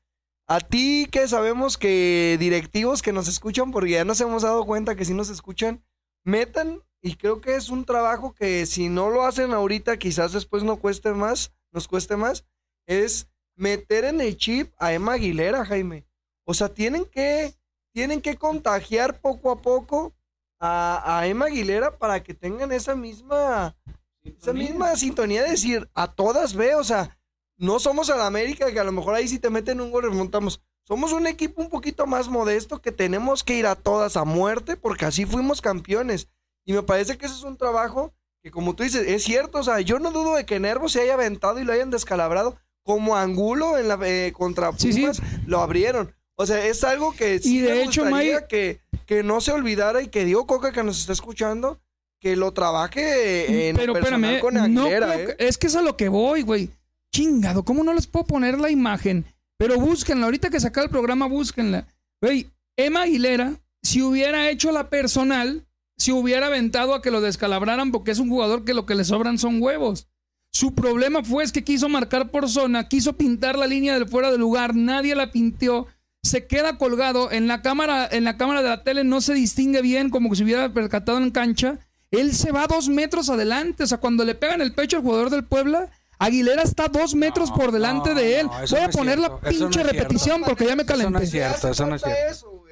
a ti que sabemos que directivos que nos escuchan, porque ya nos hemos dado cuenta que si nos escuchan, metan. Y creo que es un trabajo que si no lo hacen ahorita, quizás después no cueste más, nos cueste más, es meter en el chip a Emma Aguilera, Jaime. O sea, tienen que, tienen que contagiar poco a poco a, a Emma Aguilera para que tengan esa misma, esa misma sintonía de decir, a todas ve, o sea, no somos la América, que a lo mejor ahí si te meten un gol remontamos. Somos un equipo un poquito más modesto que tenemos que ir a todas a muerte porque así fuimos campeones. Y me parece que ese es un trabajo que como tú dices, es cierto, o sea, yo no dudo de que Nervo se haya aventado y lo hayan descalabrado como Angulo en la eh, contra Sí, sí. Pumas, lo abrieron. O sea, es algo que sí de me hecho, gustaría May- que, que no se olvidara y que Diego Coca que nos está escuchando, que lo trabaje en Pero personal espérame, con no Aguilera, creo ¿eh? es que es a lo que voy, güey. Chingado, ¿cómo no les puedo poner la imagen? Pero búsquenla, ahorita que saca el programa, búsquenla. Güey, Emma Aguilera, si hubiera hecho la personal, si hubiera aventado a que lo descalabraran porque es un jugador que lo que le sobran son huevos. Su problema fue es que quiso marcar por zona, quiso pintar la línea del fuera de lugar, nadie la pintió, se queda colgado en la cámara, en la cámara de la tele no se distingue bien como se hubiera percatado en cancha. Él se va dos metros adelante, o sea, cuando le pegan el pecho al jugador del Puebla, Aguilera está dos metros por delante no, de él. no, Voy no a poner la no pinche repetición porque ya me Eso no calenté. es cierto, eso no es cierto.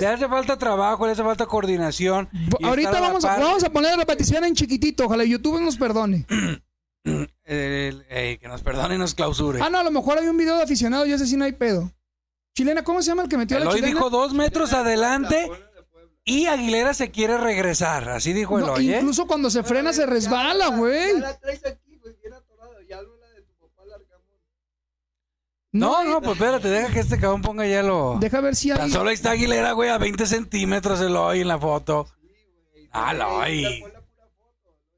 Le hace falta trabajo, le hace falta coordinación. Ahorita la vamos a, par. vamos a poner la repetición en chiquitito, ojalá YouTube nos perdone. El- el- eh, que nos perdone y nos clausure. Ah, no, a lo mejor hay un video de aficionado y ese sí no hay pedo. Chilena, ¿cómo se llama el que metió la Eloy chilena? dijo dos metros adelante y Aguilera se quiere regresar. Así dijo No, Eloy, ¿eh? incluso cuando se frena se resbala, güey. Ya la traes aquí, güey, bien atorada. Ya no la de tu papá Larcamón. No, no, pues espérate, deja que este cabrón ponga ya lo... Deja ver si Tan hay. solo ahí está Aguilera, güey, a 20 centímetros Eloy en la foto. Ah, Eloy.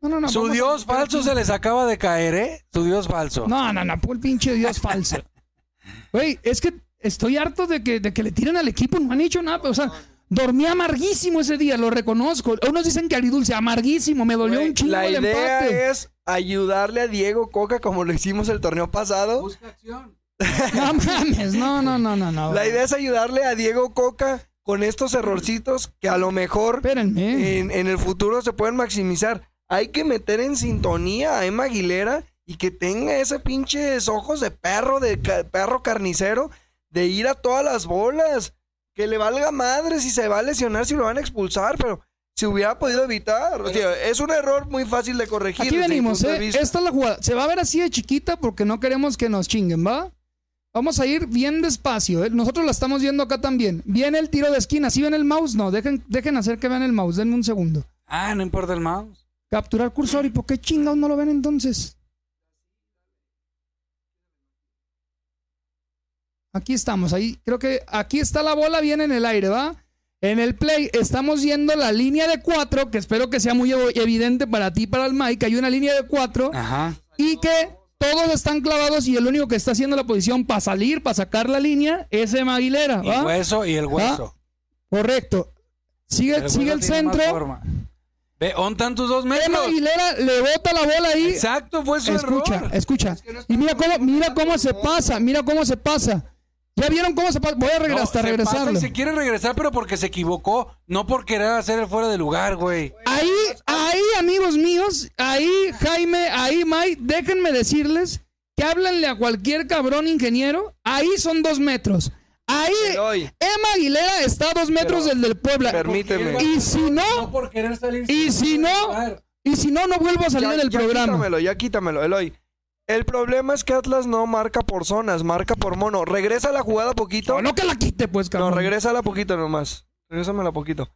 No, no, no. Su a dios falso se les acaba de caer, ¿eh? Su dios falso. No, no, no, el pinche Dios falso. Güey, es que estoy harto de que, de que le tiren al equipo, no han hecho nada. O sea, dormí amarguísimo ese día, lo reconozco. Unos dicen que agridulce, amarguísimo, me dolió un chingo la el idea empate. es ayudarle a Diego Coca como lo hicimos el torneo pasado. Busca acción. No mames, no, no, no, no, no. La idea es ayudarle a Diego Coca con estos errorcitos que a lo mejor Espérenme. en, en el futuro se pueden maximizar. Hay que meter en sintonía a Emma Aguilera y que tenga ese pinches ojos de perro, de ca- perro carnicero, de ir a todas las bolas. Que le valga madre si se va a lesionar, si lo van a expulsar, pero se hubiera podido evitar. O sea, es un error muy fácil de corregir. Aquí venimos, ¿eh? Esta es la jugada. Se va a ver así de chiquita porque no queremos que nos chinguen, ¿va? Vamos a ir bien despacio. ¿eh? Nosotros la estamos viendo acá también. Viene el tiro de esquina. ¿Sí ven el mouse? No, dejen, dejen hacer que vean el mouse. Denme un segundo. Ah, no importa el mouse. Capturar cursor. ¿Y por qué chingados no lo ven entonces? Aquí estamos. Ahí creo que aquí está la bola bien en el aire, ¿va? En el play estamos viendo la línea de cuatro, que espero que sea muy ev- evidente para ti y para el Mike. Hay una línea de cuatro Ajá. y que todos están clavados y el único que está haciendo la posición para salir, para sacar la línea, es Emma Aguilera, ¿va? hueso y el hueso. Correcto. Sigue, El sigue el centro. Ve, ¿dónde están tus dos Emma metros? Aguilera le bota la bola ahí. Exacto, fue su Escucha, error. escucha. Y mira cómo, mira cómo se pasa, mira cómo se pasa. ¿Ya vieron cómo se pasa? Voy a regresar, No, hasta se pasa regresarlo. y se quiere regresar, pero porque se equivocó. No por querer hacer el fuera de lugar, güey. Ahí, ahí, amigos míos, ahí, Jaime, ahí, Mike, déjenme decirles que háblenle a cualquier cabrón ingeniero. Ahí son dos metros. Ahí. Emma Aguilera está a dos metros del del Puebla. Permíteme. Y si no, No por querer salir. y si no, y si no, no vuelvo a salir Ya- del ya programa. Quítamelo, ya quítamelo, Eloy. El problema es que Atlas no marca por zonas, marca por mono. Regresa la jugada poquito. No, no que la quite, pues, No, cabrón. regrésala poquito nomás. Regrésamela poquito.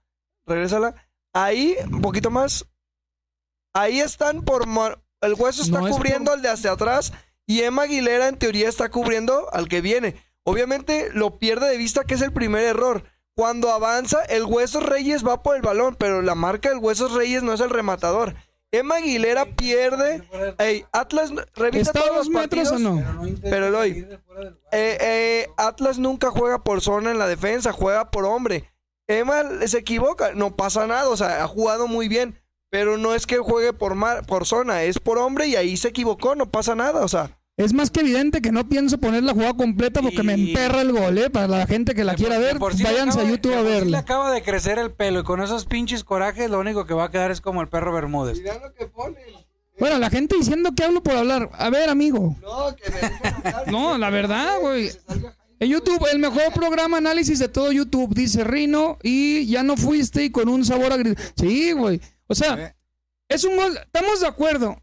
Regrésala. Ahí, un poquito más. Ahí están por... mo- El hueso está No es cubriendo por- al de hacia atrás y Emma Aguilera en teoría está cubriendo al que viene. Obviamente lo pierde de vista que es el primer error. Cuando avanza, el Huesos Reyes va por el balón, pero la marca del Huesos Reyes no es el rematador. Emma Aguilera pierde. Ey, Atlas, revisa ¿Está a todos dos los metros o no? Pero Eloy, eh, eh, Atlas nunca juega por zona en la defensa, juega por hombre. Emma se equivoca, no pasa nada, o sea, ha jugado muy bien, pero no es que juegue por, mar, por zona, es por hombre y ahí se equivocó, no pasa nada, o sea. Es más que evidente que no pienso poner la jugada completa porque me emperra el gol, ¿eh? Para la gente que la quiera ver, por sí váyanse a YouTube de a por sí Le verla. acaba de crecer el pelo y con esos pinches corajes lo único que va a quedar es como el perro Bermúdez. lo que ponen. Bueno, la gente diciendo que hablo por hablar. A ver, amigo. No, que me. No, la verdad, güey. En YouTube, el mejor programa análisis de todo YouTube, dice Rino, y ya no fuiste y con un sabor agridulce. Sí, güey. O sea, es un gol. Estamos de acuerdo.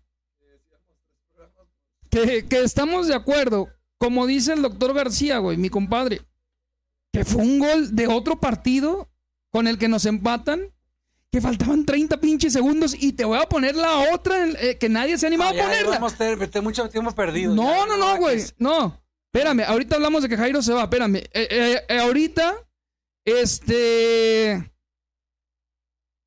Que, que estamos de acuerdo. Como dice el doctor García, güey, mi compadre. Que fue un gol de otro partido con el que nos empatan. Que faltaban 30 pinches segundos. Y te voy a poner la otra eh, que nadie se ha animado Ya a ponerla. ter- te- mucho tiempo perdido. No, Ya, no, no, güey. es- No. Espérame, ahorita hablamos de que Jairo se va. Espérame. Eh, eh, ahorita, este.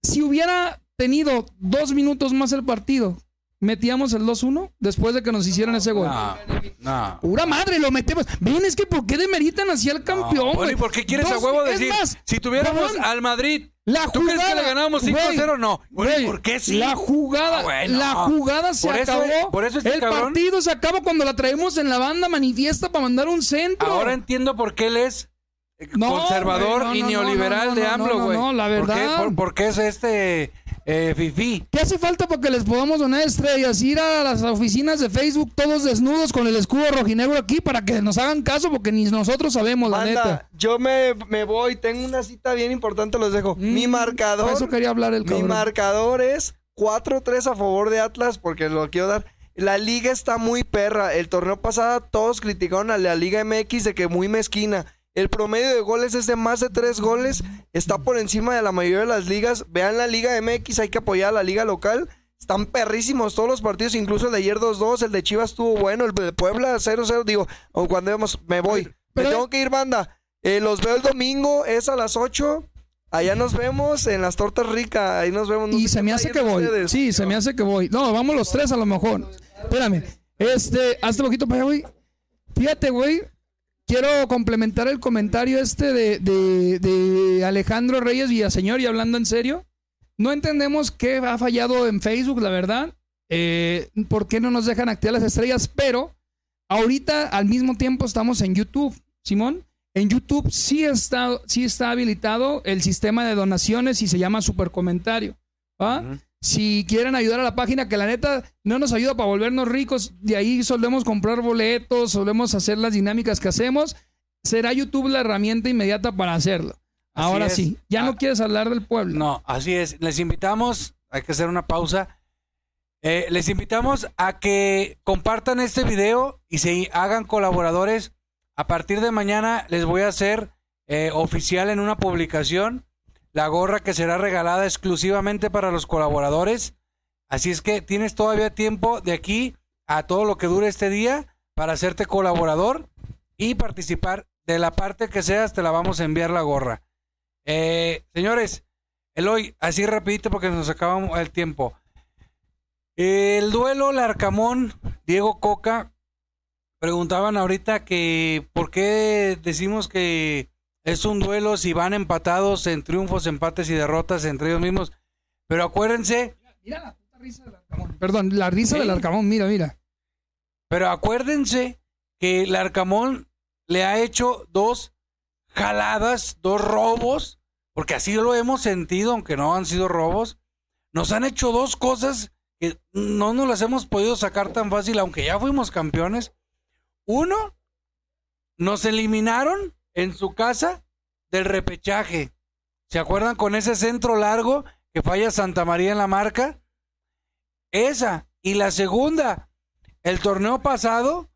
Si hubiera tenido dos minutos más el partido, metíamos el 2-1 después de que nos hicieran ese gol. No, no. Pura madre, lo metemos. Ven, es que ¿por qué demeritan así al campeón, Bueno, güey? ¿y por qué quieres Dos- a huevo decir? más, si tuviéramos al Madrid, la ¿tú crees que jugada- le ganábamos 5-0? güey, No. Bueno, ¿y güey, por qué sí? La jugada, Ah, bueno. la jugada se Por eso- acabó. por eso este el cabrón- partido se acaba cuando la traemos en la banda manifiesta para mandar un centro. Ahora entiendo por qué él es No, conservador no, y no, neoliberal no, no, de no, AMLO, no, güey. no, la ¿Por qué? verdad. Por- porque es este eh, fifí. ¿Qué hace falta para que les podamos donar estrellas? Ir a las oficinas de Facebook todos desnudos con el escudo rojinegro aquí para que nos hagan caso porque ni nosotros sabemos, la neta. Yo me, me voy, tengo una cita bien importante, los dejo. Mi Mm, marcador. por Eso quería hablar el Mi cabrón. marcador es 4-3 a favor de Atlas porque lo quiero dar. La liga está muy perra. El torneo pasado todos criticaron a la Liga MX de que muy mezquina. El promedio de goles es de más de tres goles. Está por encima de la mayoría de las ligas. Vean la Liga MX, hay que apoyar a la liga local. Están perrísimos todos los partidos, incluso el de ayer 2-2, el de Chivas estuvo bueno, el de Puebla 0-0. Digo, aun cuando vemos, me voy. Me tengo que ir, banda. Eh, los veo el domingo, es a las 8. Allá nos vemos en las tortas ricas. Ahí nos vemos. No Y se me hace que voy. ustedes. Sí, se me hace que voy. No, vamos los tres a lo mejor. Espérame. Este, hazte poquito para allá, güey. Fíjate, güey. Quiero complementar el comentario este de, de- Alejandro Reyes Villaseñor y hablando en serio. No entendemos qué ha fallado en Facebook, la verdad. Eh, ¿Por qué no nos dejan activar las estrellas? Pero ahorita al mismo tiempo estamos en YouTube, Simón. En YouTube sí está, sí está habilitado el sistema de donaciones y se llama Super Comentario. ¿va? Ujú. Si quieren ayudar a la página, que la neta no nos ayuda para volvernos ricos, de ahí solemos comprar boletos, solemos hacer las dinámicas que hacemos, será YouTube la herramienta inmediata para hacerlo. Así Ahora es. sí, ya Ah. no quieres hablar del pueblo. No, así es. Les invitamos, hay que hacer una pausa. Eh, les invitamos a que compartan este video y se hagan colaboradores. A partir de mañana les voy a hacer eh, oficial en una publicación la gorra que será regalada exclusivamente para los colaboradores. Así es que tienes todavía tiempo de aquí a todo lo que dure este día para hacerte colaborador y participar de la parte que seas, te la vamos a enviar la gorra. Eh, señores, Eloy, así rapidito porque nos acabamos el tiempo. El duelo Larcamón, Diego Coca, preguntaban ahorita que por qué decimos que es un duelo si van empatados en triunfos, empates y derrotas entre ellos mismos. Pero acuérdense, Mira la puta risa del Arcamón. Perdón, la risa Sí. del Arcamón, mira, mira. pero acuérdense que el Arcamón le ha hecho dos jaladas, dos robos, porque así lo hemos sentido, aunque no han sido robos. Nos han hecho dos cosas que no nos las hemos podido sacar tan fácil, aunque ya fuimos campeones. Uno, nos eliminaron en su casa del repechaje. ¿Se acuerdan con ese centro largo que falla Santa María en la marca? Esa. Y la segunda, el torneo pasado,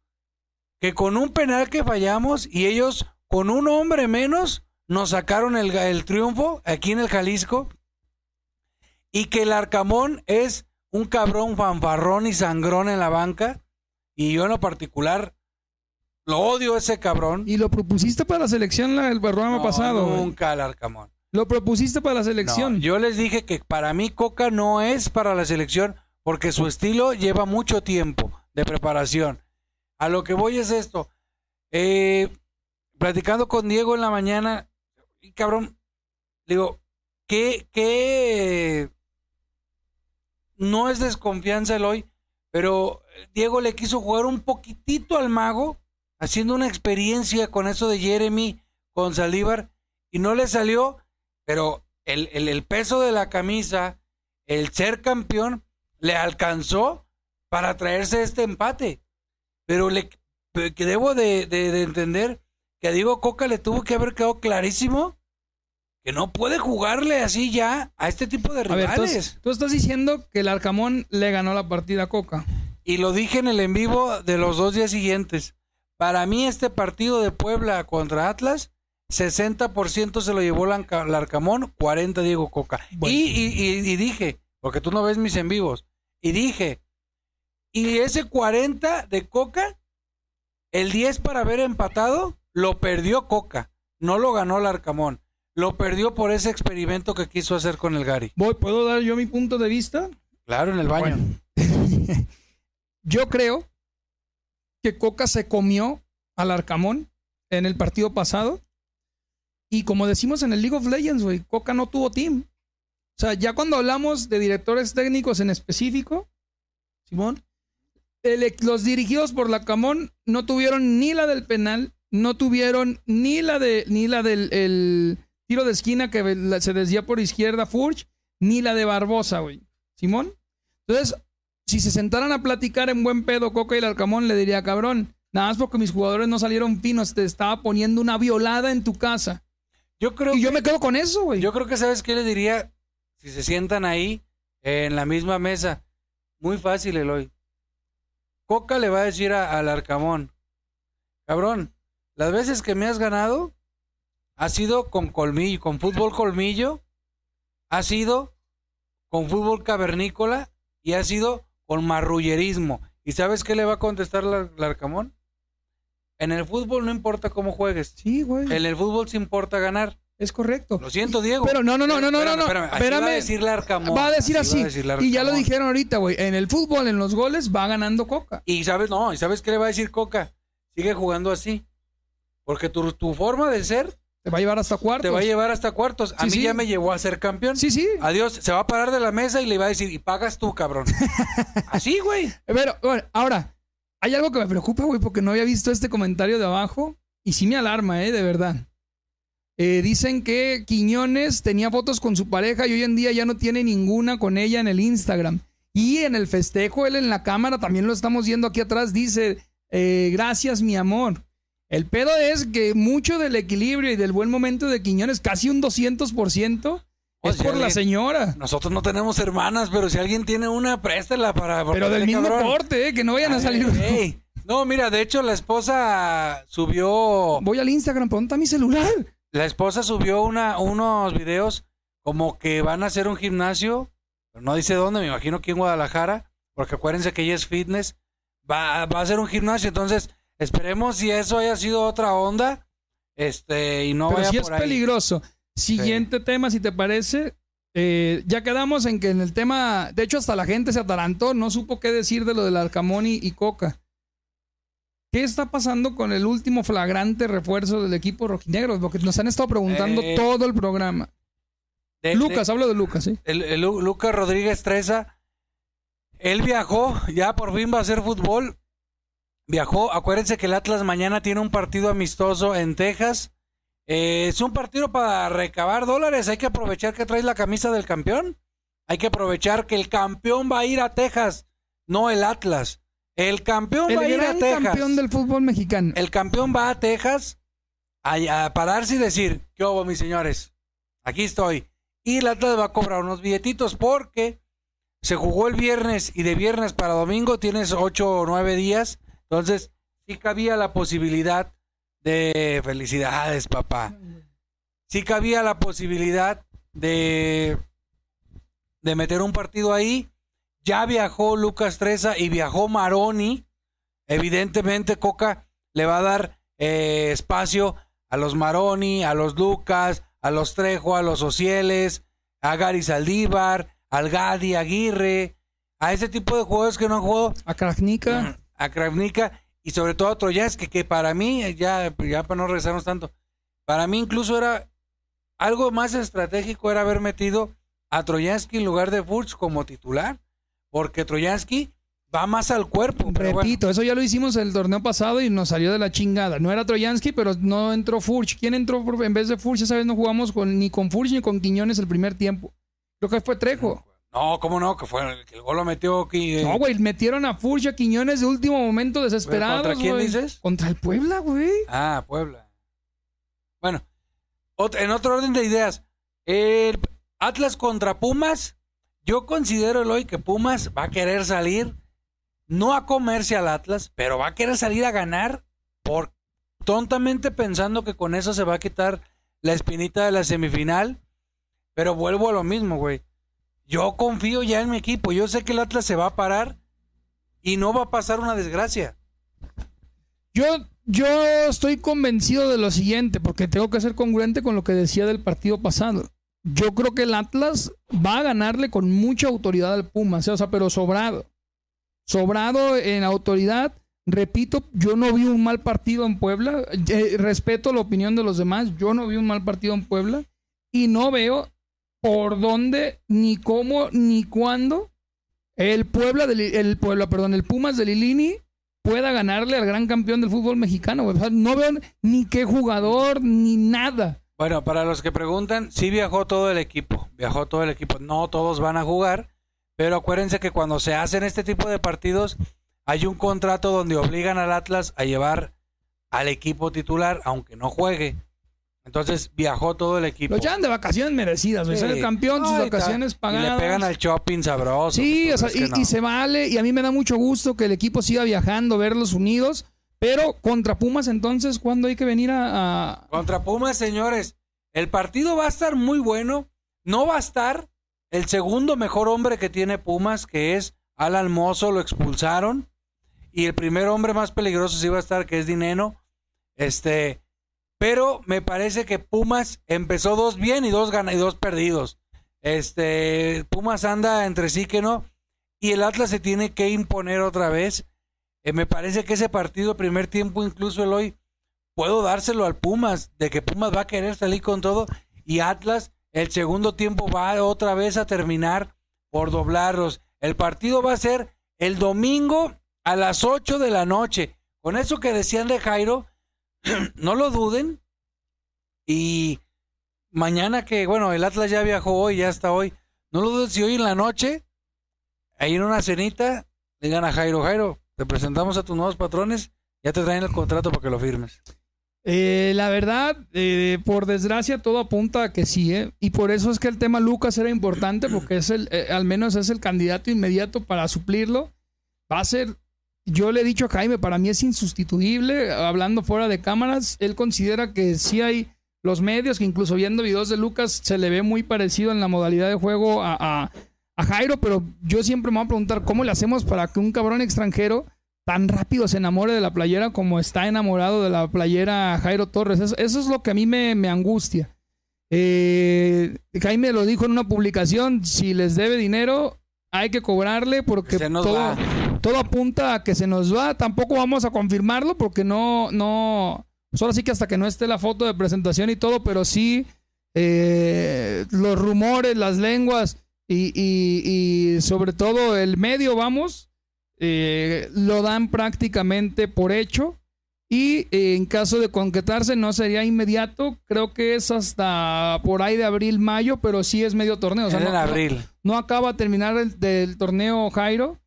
que con un penal que fallamos y ellos con un hombre menos nos sacaron el, el triunfo aquí en el Jalisco. Y que el Arcamón es un cabrón fanfarrón y sangrón en la banca. Y yo en lo particular lo odio ese cabrón. Y lo propusiste para la selección la- el programa No, pasado. Nunca el Arcamón. Lo propusiste para la No, selección. yo les dije que para mí Coca no es para la selección porque su estilo lleva mucho tiempo de preparación. A lo que voy es esto. Eh, platicando con Diego en la mañana, y cabrón, digo, ¿qué, qué? No es desconfianza el hoy, pero Diego le quiso jugar un poquitito al mago, haciendo una experiencia con eso de Jeremy, con Salívar, y no le salió, pero el, el, el peso de la camisa, el ser campeón, le alcanzó para traerse este empate. Pero le que debo de, de- de entender que a Diego Coca le tuvo que haber quedado clarísimo que no puede jugarle así ya a este tipo de A ver, rivales. tú estás diciendo que el Arcamón le ganó la partida a Coca. Y lo dije en el en vivo de los dos días siguientes. Para mí este partido de Puebla contra Atlas, 60% se lo llevó Larcamón, 40 Diego Coca. Bueno. Y, y- y- y dije, porque tú no ves mis en vivos, y dije, y ese 40 de Coca, el 10 para haber empatado, lo perdió Coca, no lo ganó Larcamón. Lo perdió por ese experimento que quiso hacer con el Gary. Voy, ¿Puedo dar yo mi punto de vista? Claro, en el baño. Bueno. Yo creo que Coca se comió al Arcamón en el partido pasado. Y como decimos en el League of Legends, güey, Coca no tuvo team. O sea, ya cuando hablamos de directores técnicos en específico, Simón, los dirigidos por Lacamón no tuvieron ni la del penal, no tuvieron ni la de ni la del el tiro de esquina que la- se desvía por izquierda Furch, ni la de Barbosa, güey. Simón. Entonces, si se sentaran a platicar en buen pedo Coca y el Arcamón, le diría, cabrón, nada más porque mis jugadores no salieron finos, te estaba poniendo una violada en tu casa. Yo creo Y yo que- me quedo con eso, güey. Yo creo que sabes qué le diría si se sientan ahí eh, en la misma mesa. Muy fácil, Eloy. Coca le va a decir a- al Arcamón, cabrón, las veces que me has ganado, ha sido con colmillo, con fútbol colmillo, ha sido con fútbol cavernícola y ha sido con marrullerismo. ¿Y sabes qué le va a contestar Lar- Larcamón? En el fútbol no importa cómo juegues. Sí, güey. En el fútbol sí importa ganar. Es correcto. Lo siento, Diego. Pero no, no, no, no, no, no, no. Espérame, así Espérame. va a decir Larcamón. Va a decir así. a decir y ya lo dijeron ahorita, güey. En el fútbol, en los goles, va ganando Coca. Y sabes, no, y sabes qué le va a decir Coca. Sigue jugando así. Porque tu, tu forma de ser Te va a llevar hasta cuartos. te va a llevar hasta cuartos. A mí sí. ya me llevó a ser campeón. Sí, sí. Adiós. Se va a parar de la mesa y le va a decir, y pagas tú, cabrón. así, güey. Pero, bueno, ahora, hay algo que me preocupa, güey, porque no había visto este comentario de abajo. Y sí me alarma, ¿eh? De verdad. Eh, dicen que Quiñones tenía fotos con su pareja y hoy en día ya no tiene ninguna con ella en el Instagram. Y en el festejo, él en la cámara, también lo estamos viendo aquí atrás, dice, eh, gracias mi amor. El pedo es que mucho del equilibrio y del buen momento de Quiñones, casi un 200%, es por la señora. Nosotros no tenemos hermanas, pero si alguien tiene una, préstela para... Pero del mismo cabrón. corte, ¿eh? Que no vayan a salir. ey. No, mira, de hecho la esposa subió... Voy al Instagram, ¿pero ¿dónde está mi celular? La esposa subió una, unos videos como que van a hacer un gimnasio, pero no dice dónde, me imagino que en Guadalajara, porque acuérdense que ella es fitness, va, va a hacer un gimnasio, entonces esperemos si eso haya sido otra onda, este, y no Pero vaya sí es por ahí. peligroso. Siguiente tema, si te parece. Eh, ya quedamos en que en el tema, de hecho hasta la gente se atarantó, no supo qué decir de lo del Arcamón y, y Coca. ¿Qué está pasando con el último flagrante refuerzo del equipo rojinegro? Porque nos han estado preguntando Eh, todo el programa. De- Lucas, hablo de Lucas, ¿sí? El, el Lu- Lucas Rodríguez Treza, él viajó, ya por fin va a hacer fútbol. Viajó, acuérdense que el Atlas mañana tiene un partido amistoso en Texas. Eh, es un partido para recabar dólares. Hay que aprovechar que traes la camisa del campeón. Hay que aprovechar que el campeón va a ir a Texas, no el Atlas. El campeón El va a ir a Texas. campeón del fútbol mexicano. El campeón va a Texas a, a pararse y decir, ¿qué hubo, mis señores? Aquí estoy. Y el Atlas va a cobrar unos billetitos porque se jugó el viernes y de viernes para domingo tienes ocho o nueve días. Entonces, sí cabía la posibilidad de felicidades, papá. Sí cabía la posibilidad de, de meter un partido ahí. Ya viajó Lucas Treza y viajó Maroni. Evidentemente, Coca le va a dar eh, espacio a los Maroni, a los Lucas, a los Trejo, a los Ocieles, a Gary Saldívar, al Gadi Aguirre, a ese tipo de jugadores que no han jugado A Krajnika. A Kravnica y sobre todo a Troyansky, que para mí, ya, ya para no regresarnos tanto, para mí incluso era algo más estratégico era haber metido a Troyansky en lugar de Furch como titular, porque Troyansky va más al cuerpo. bueno. Repito, eso ya lo hicimos el torneo pasado y nos salió de la chingada. No era Troyansky, pero no entró Furch. ¿Quién entró en vez de Furch? Esa vez no jugamos con, ni con Furch ni con Quiñones el primer tiempo. Creo que fue Trejo. No, cómo no, que fue el, que el gol lo metió aquí. eh, No, güey, metieron a Furch y a Quiñones de último momento desesperados. ¿Contra quién güey. dices? Contra el Puebla, güey. Ah, Puebla. Bueno, en otro orden de ideas, el Atlas contra Pumas, yo considero hoy que Pumas va a querer salir, no a comerse al Atlas, pero va a querer salir a ganar por tontamente pensando que con eso se va a quitar la espinita de la semifinal. Pero vuelvo a lo mismo, güey. Yo confío ya en mi equipo. Yo sé que el Atlas se va a parar y no va a pasar una desgracia. Yo, yo estoy convencido de lo siguiente, porque tengo que ser congruente con lo que decía del partido pasado. Yo creo que el Atlas va a ganarle con mucha autoridad al Pumas, o sea, pero sobrado. Sobrado en autoridad. Repito, yo no vi un mal partido en Puebla. Eh, respeto la opinión de los demás. Yo no vi un mal partido en Puebla. Y no veo por dónde, ni cómo, ni cuándo el Puebla, del, el Puebla, perdón, el Pumas de Lilini pueda ganarle al gran campeón del fútbol mexicano. no veo ni qué jugador, ni nada. Bueno, para los que preguntan, sí viajó todo el equipo, viajó todo el equipo. No todos van a jugar, pero acuérdense que cuando se hacen este tipo de partidos, hay un contrato donde obligan al Atlas a llevar al equipo titular, aunque no juegue. Entonces viajó todo el equipo. Los llevan de vacaciones merecidas. Sí. El campeón, sus Ay, vacaciones pagadas. Y le pegan al shopping sabroso. Sí, ¿tú o sea, y, no? se vale. Y a mí me da mucho gusto que el equipo siga viajando, verlos unidos. Pero contra Pumas, entonces, ¿cuándo hay que venir a, a- Contra Pumas, señores. El partido va a estar muy bueno. No va a estar el segundo mejor hombre que tiene Pumas, que es Alan Mozo, lo expulsaron. Y el primer hombre más peligroso sí va a estar, que es Dineno. Este, pero me parece que Pumas empezó dos bien y dos gana y dos perdidos. Este, Pumas anda entre sí que no. Y el Atlas se tiene que imponer otra vez. Eh, me parece que ese partido, primer tiempo, incluso el hoy, puedo dárselo al Pumas, de que Pumas va a querer salir con todo. Y Atlas, el segundo tiempo va otra vez a terminar por doblarlos. El partido va a ser el domingo a las 8 de la noche. Con eso que decían de Jairo, no lo duden. Y mañana que, bueno, el Atlas ya viajó hoy, ya está hoy. No lo duden si hoy en la noche, ahí en una cenita, digan a Jairo, Jairo, te presentamos a tus nuevos patrones, ya te traen el contrato para que lo firmes. Eh, la verdad, eh, por desgracia, todo apunta a que sí, ¿eh? Y por eso es que el tema Lucas era importante, porque es el, eh, al menos es el candidato inmediato para suplirlo. Va a ser, yo le he dicho a Jaime, para mí es insustituible, hablando fuera de cámaras, él considera que sí hay los medios, que incluso viendo videos de Lucas se le ve muy parecido en la modalidad de juego a, a- a Jairo, pero yo siempre me voy a preguntar cómo le hacemos para que un cabrón extranjero tan rápido se enamore de la playera como está enamorado de la playera Jairo Torres. Eso, eso es lo que a mí me, me angustia. Eh, Jaime lo dijo en una publicación, si les debe dinero, hay que cobrarle porque todo, va. Todo apunta a que se nos va. Tampoco vamos a confirmarlo porque no, no, solo sí que hasta que no esté la foto de presentación y todo, pero sí eh, los rumores, las lenguas y, y- y sobre todo el medio, vamos, eh, lo dan prácticamente por hecho. Y eh, en caso de concretarse no sería inmediato, creo que es hasta por ahí de abril, mayo, pero sí es medio torneo. O sea, no- abril. no acaba de terminar el del torneo Jairo.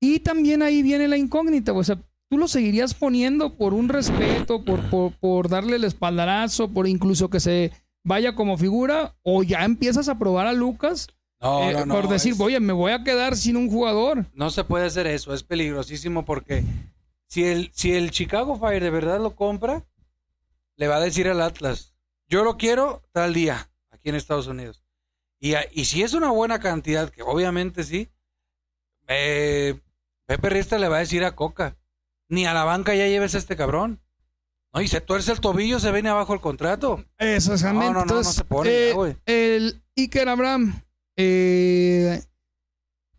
Y también ahí viene la incógnita, o sea, tú lo seguirías poniendo por un respeto, por, por, por darle el espaldarazo, por incluso que se vaya como figura, o ya empiezas a probar a Lucas No, eh, no, no. por decir, es- oye, me voy a quedar sin un jugador. No se puede hacer eso, es peligrosísimo porque si el, si el Chicago Fire de verdad lo compra, le va a decir al Atlas, yo lo quiero tal día, aquí en Estados Unidos. Y, y si es una buena cantidad, que obviamente sí, eh, Pepe Riesta le va a decir a Coca, ni a la banca ya lleves a este cabrón. No, y se tuerce el tobillo, se viene abajo el contrato. Exactamente. No, no, no, no Entonces, se pone eh, ya, el Iker Abraham, eh,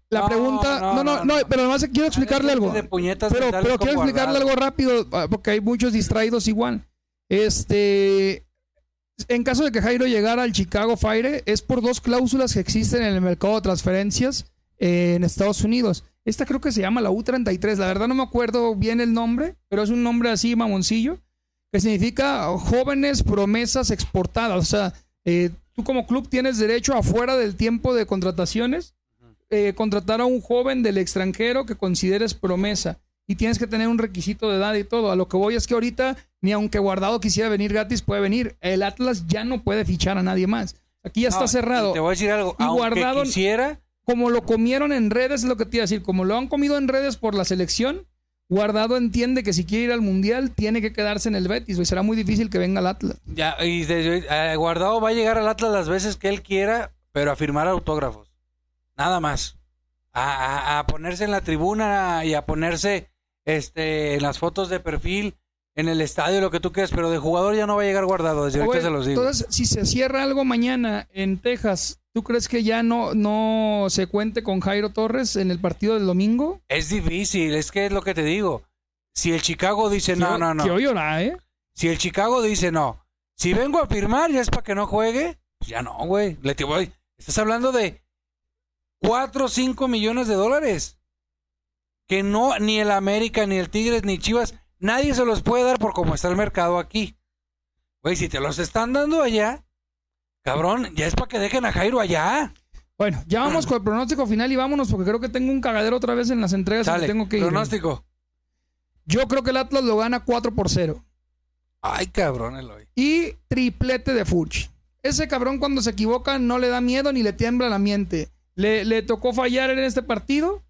la No, pregunta, no, no, no, pero además quiero explicarle algo. De puñetas Pero, pero quiero explicarle algo rápido, ah, porque hay muchos distraídos igual. Este, en caso de que Jairo llegara al Chicago Fire, es por dos cláusulas que existen en el mercado de transferencias eh, en Estados Unidos. Esta creo que se llama la U33. La verdad no me acuerdo bien el nombre, pero es un nombre así mamoncillo, que significa jóvenes promesas exportadas. O sea, eh, tú como club tienes derecho afuera del tiempo de contrataciones eh, contratar a un joven del extranjero que consideres promesa y tienes que tener un requisito de edad y todo. A lo que voy es que ahorita, ni aunque Guardado quisiera venir gratis, puede venir. El Atlas ya no puede fichar a nadie más. Aquí ya está cerrado. Te voy a decir algo. Y aunque Guardado- quisiera, Como lo comieron en redes, es lo que te iba a decir. Como lo han comido en redes por la selección, Guardado entiende que si quiere ir al Mundial, tiene que quedarse en el Betis. Y será muy difícil que venga al Atlas. ya, y de- eh, Guardado va a llegar al Atlas las veces que él quiera, pero a firmar autógrafos. Nada más. A, a- a ponerse en la tribuna y a ponerse este, en las fotos de perfil, en el estadio, lo que tú quieras, pero de jugador ya no va a llegar Guardado. Desde ahorita se los digo. Entonces, si se cierra algo mañana en Texas, ¿tú crees que ya no, no se cuente con Jairo Torres en el partido del domingo? Es difícil, es que es lo que te digo. Si el Chicago dice no, Quiero- no, no. Quiero llorar, ¿eh? Si el Chicago dice no, si vengo a firmar ya es para que no juegue, pues ya no, güey. Le te voy. Estás hablando de 4 o 5 millones de dólares. Que no, ni el América, ni el Tigres, ni Chivas, nadie se los puede dar por cómo está el mercado aquí. Güey, si te los están dando allá, cabrón, ya es para que dejen a Jairo allá. Bueno, ya vamos con el pronóstico final y vámonos porque creo que tengo un cagadero otra vez en las entregas y Dale, tengo que ir. pronóstico. Yo creo que el Atlas lo gana 4 por 0. Ay, cabrón, Eloy. Y triplete de Furch. Ese cabrón cuando se equivoca no le da miedo ni le tiembla la miente. Le, le tocó fallar en este partido.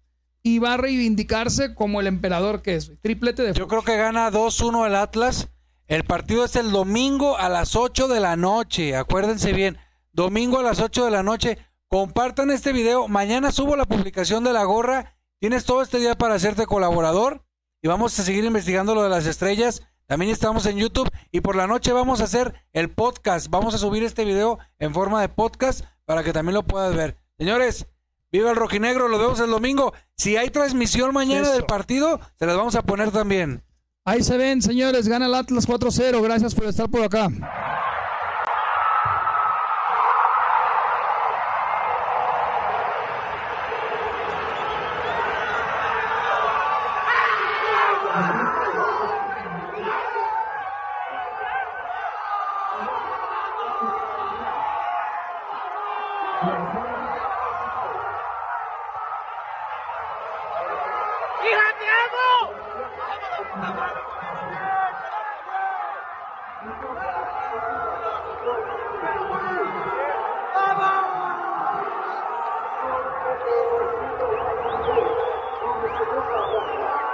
y va a reivindicarse como el emperador que es. Triplete de Yo creo que gana 2-1 el Atlas. El partido es el domingo a las 8 de la noche. Acuérdense bien. Domingo a las 8 de la noche. Compartan este video. Mañana subo la publicación de la gorra. Tienes todo este día para hacerte colaborador. Y vamos a seguir investigando lo de las estrellas. También estamos en YouTube. Y por la noche vamos a hacer el podcast. Vamos a subir este video en forma de podcast para que también lo puedas ver. Señores, viva el rojinegro. Lo vemos el domingo. Si hay transmisión mañana Eso. del partido, se las vamos a poner también. Ahí se ven, señores. Gana el Atlas 4-0. Gracias por estar por acá.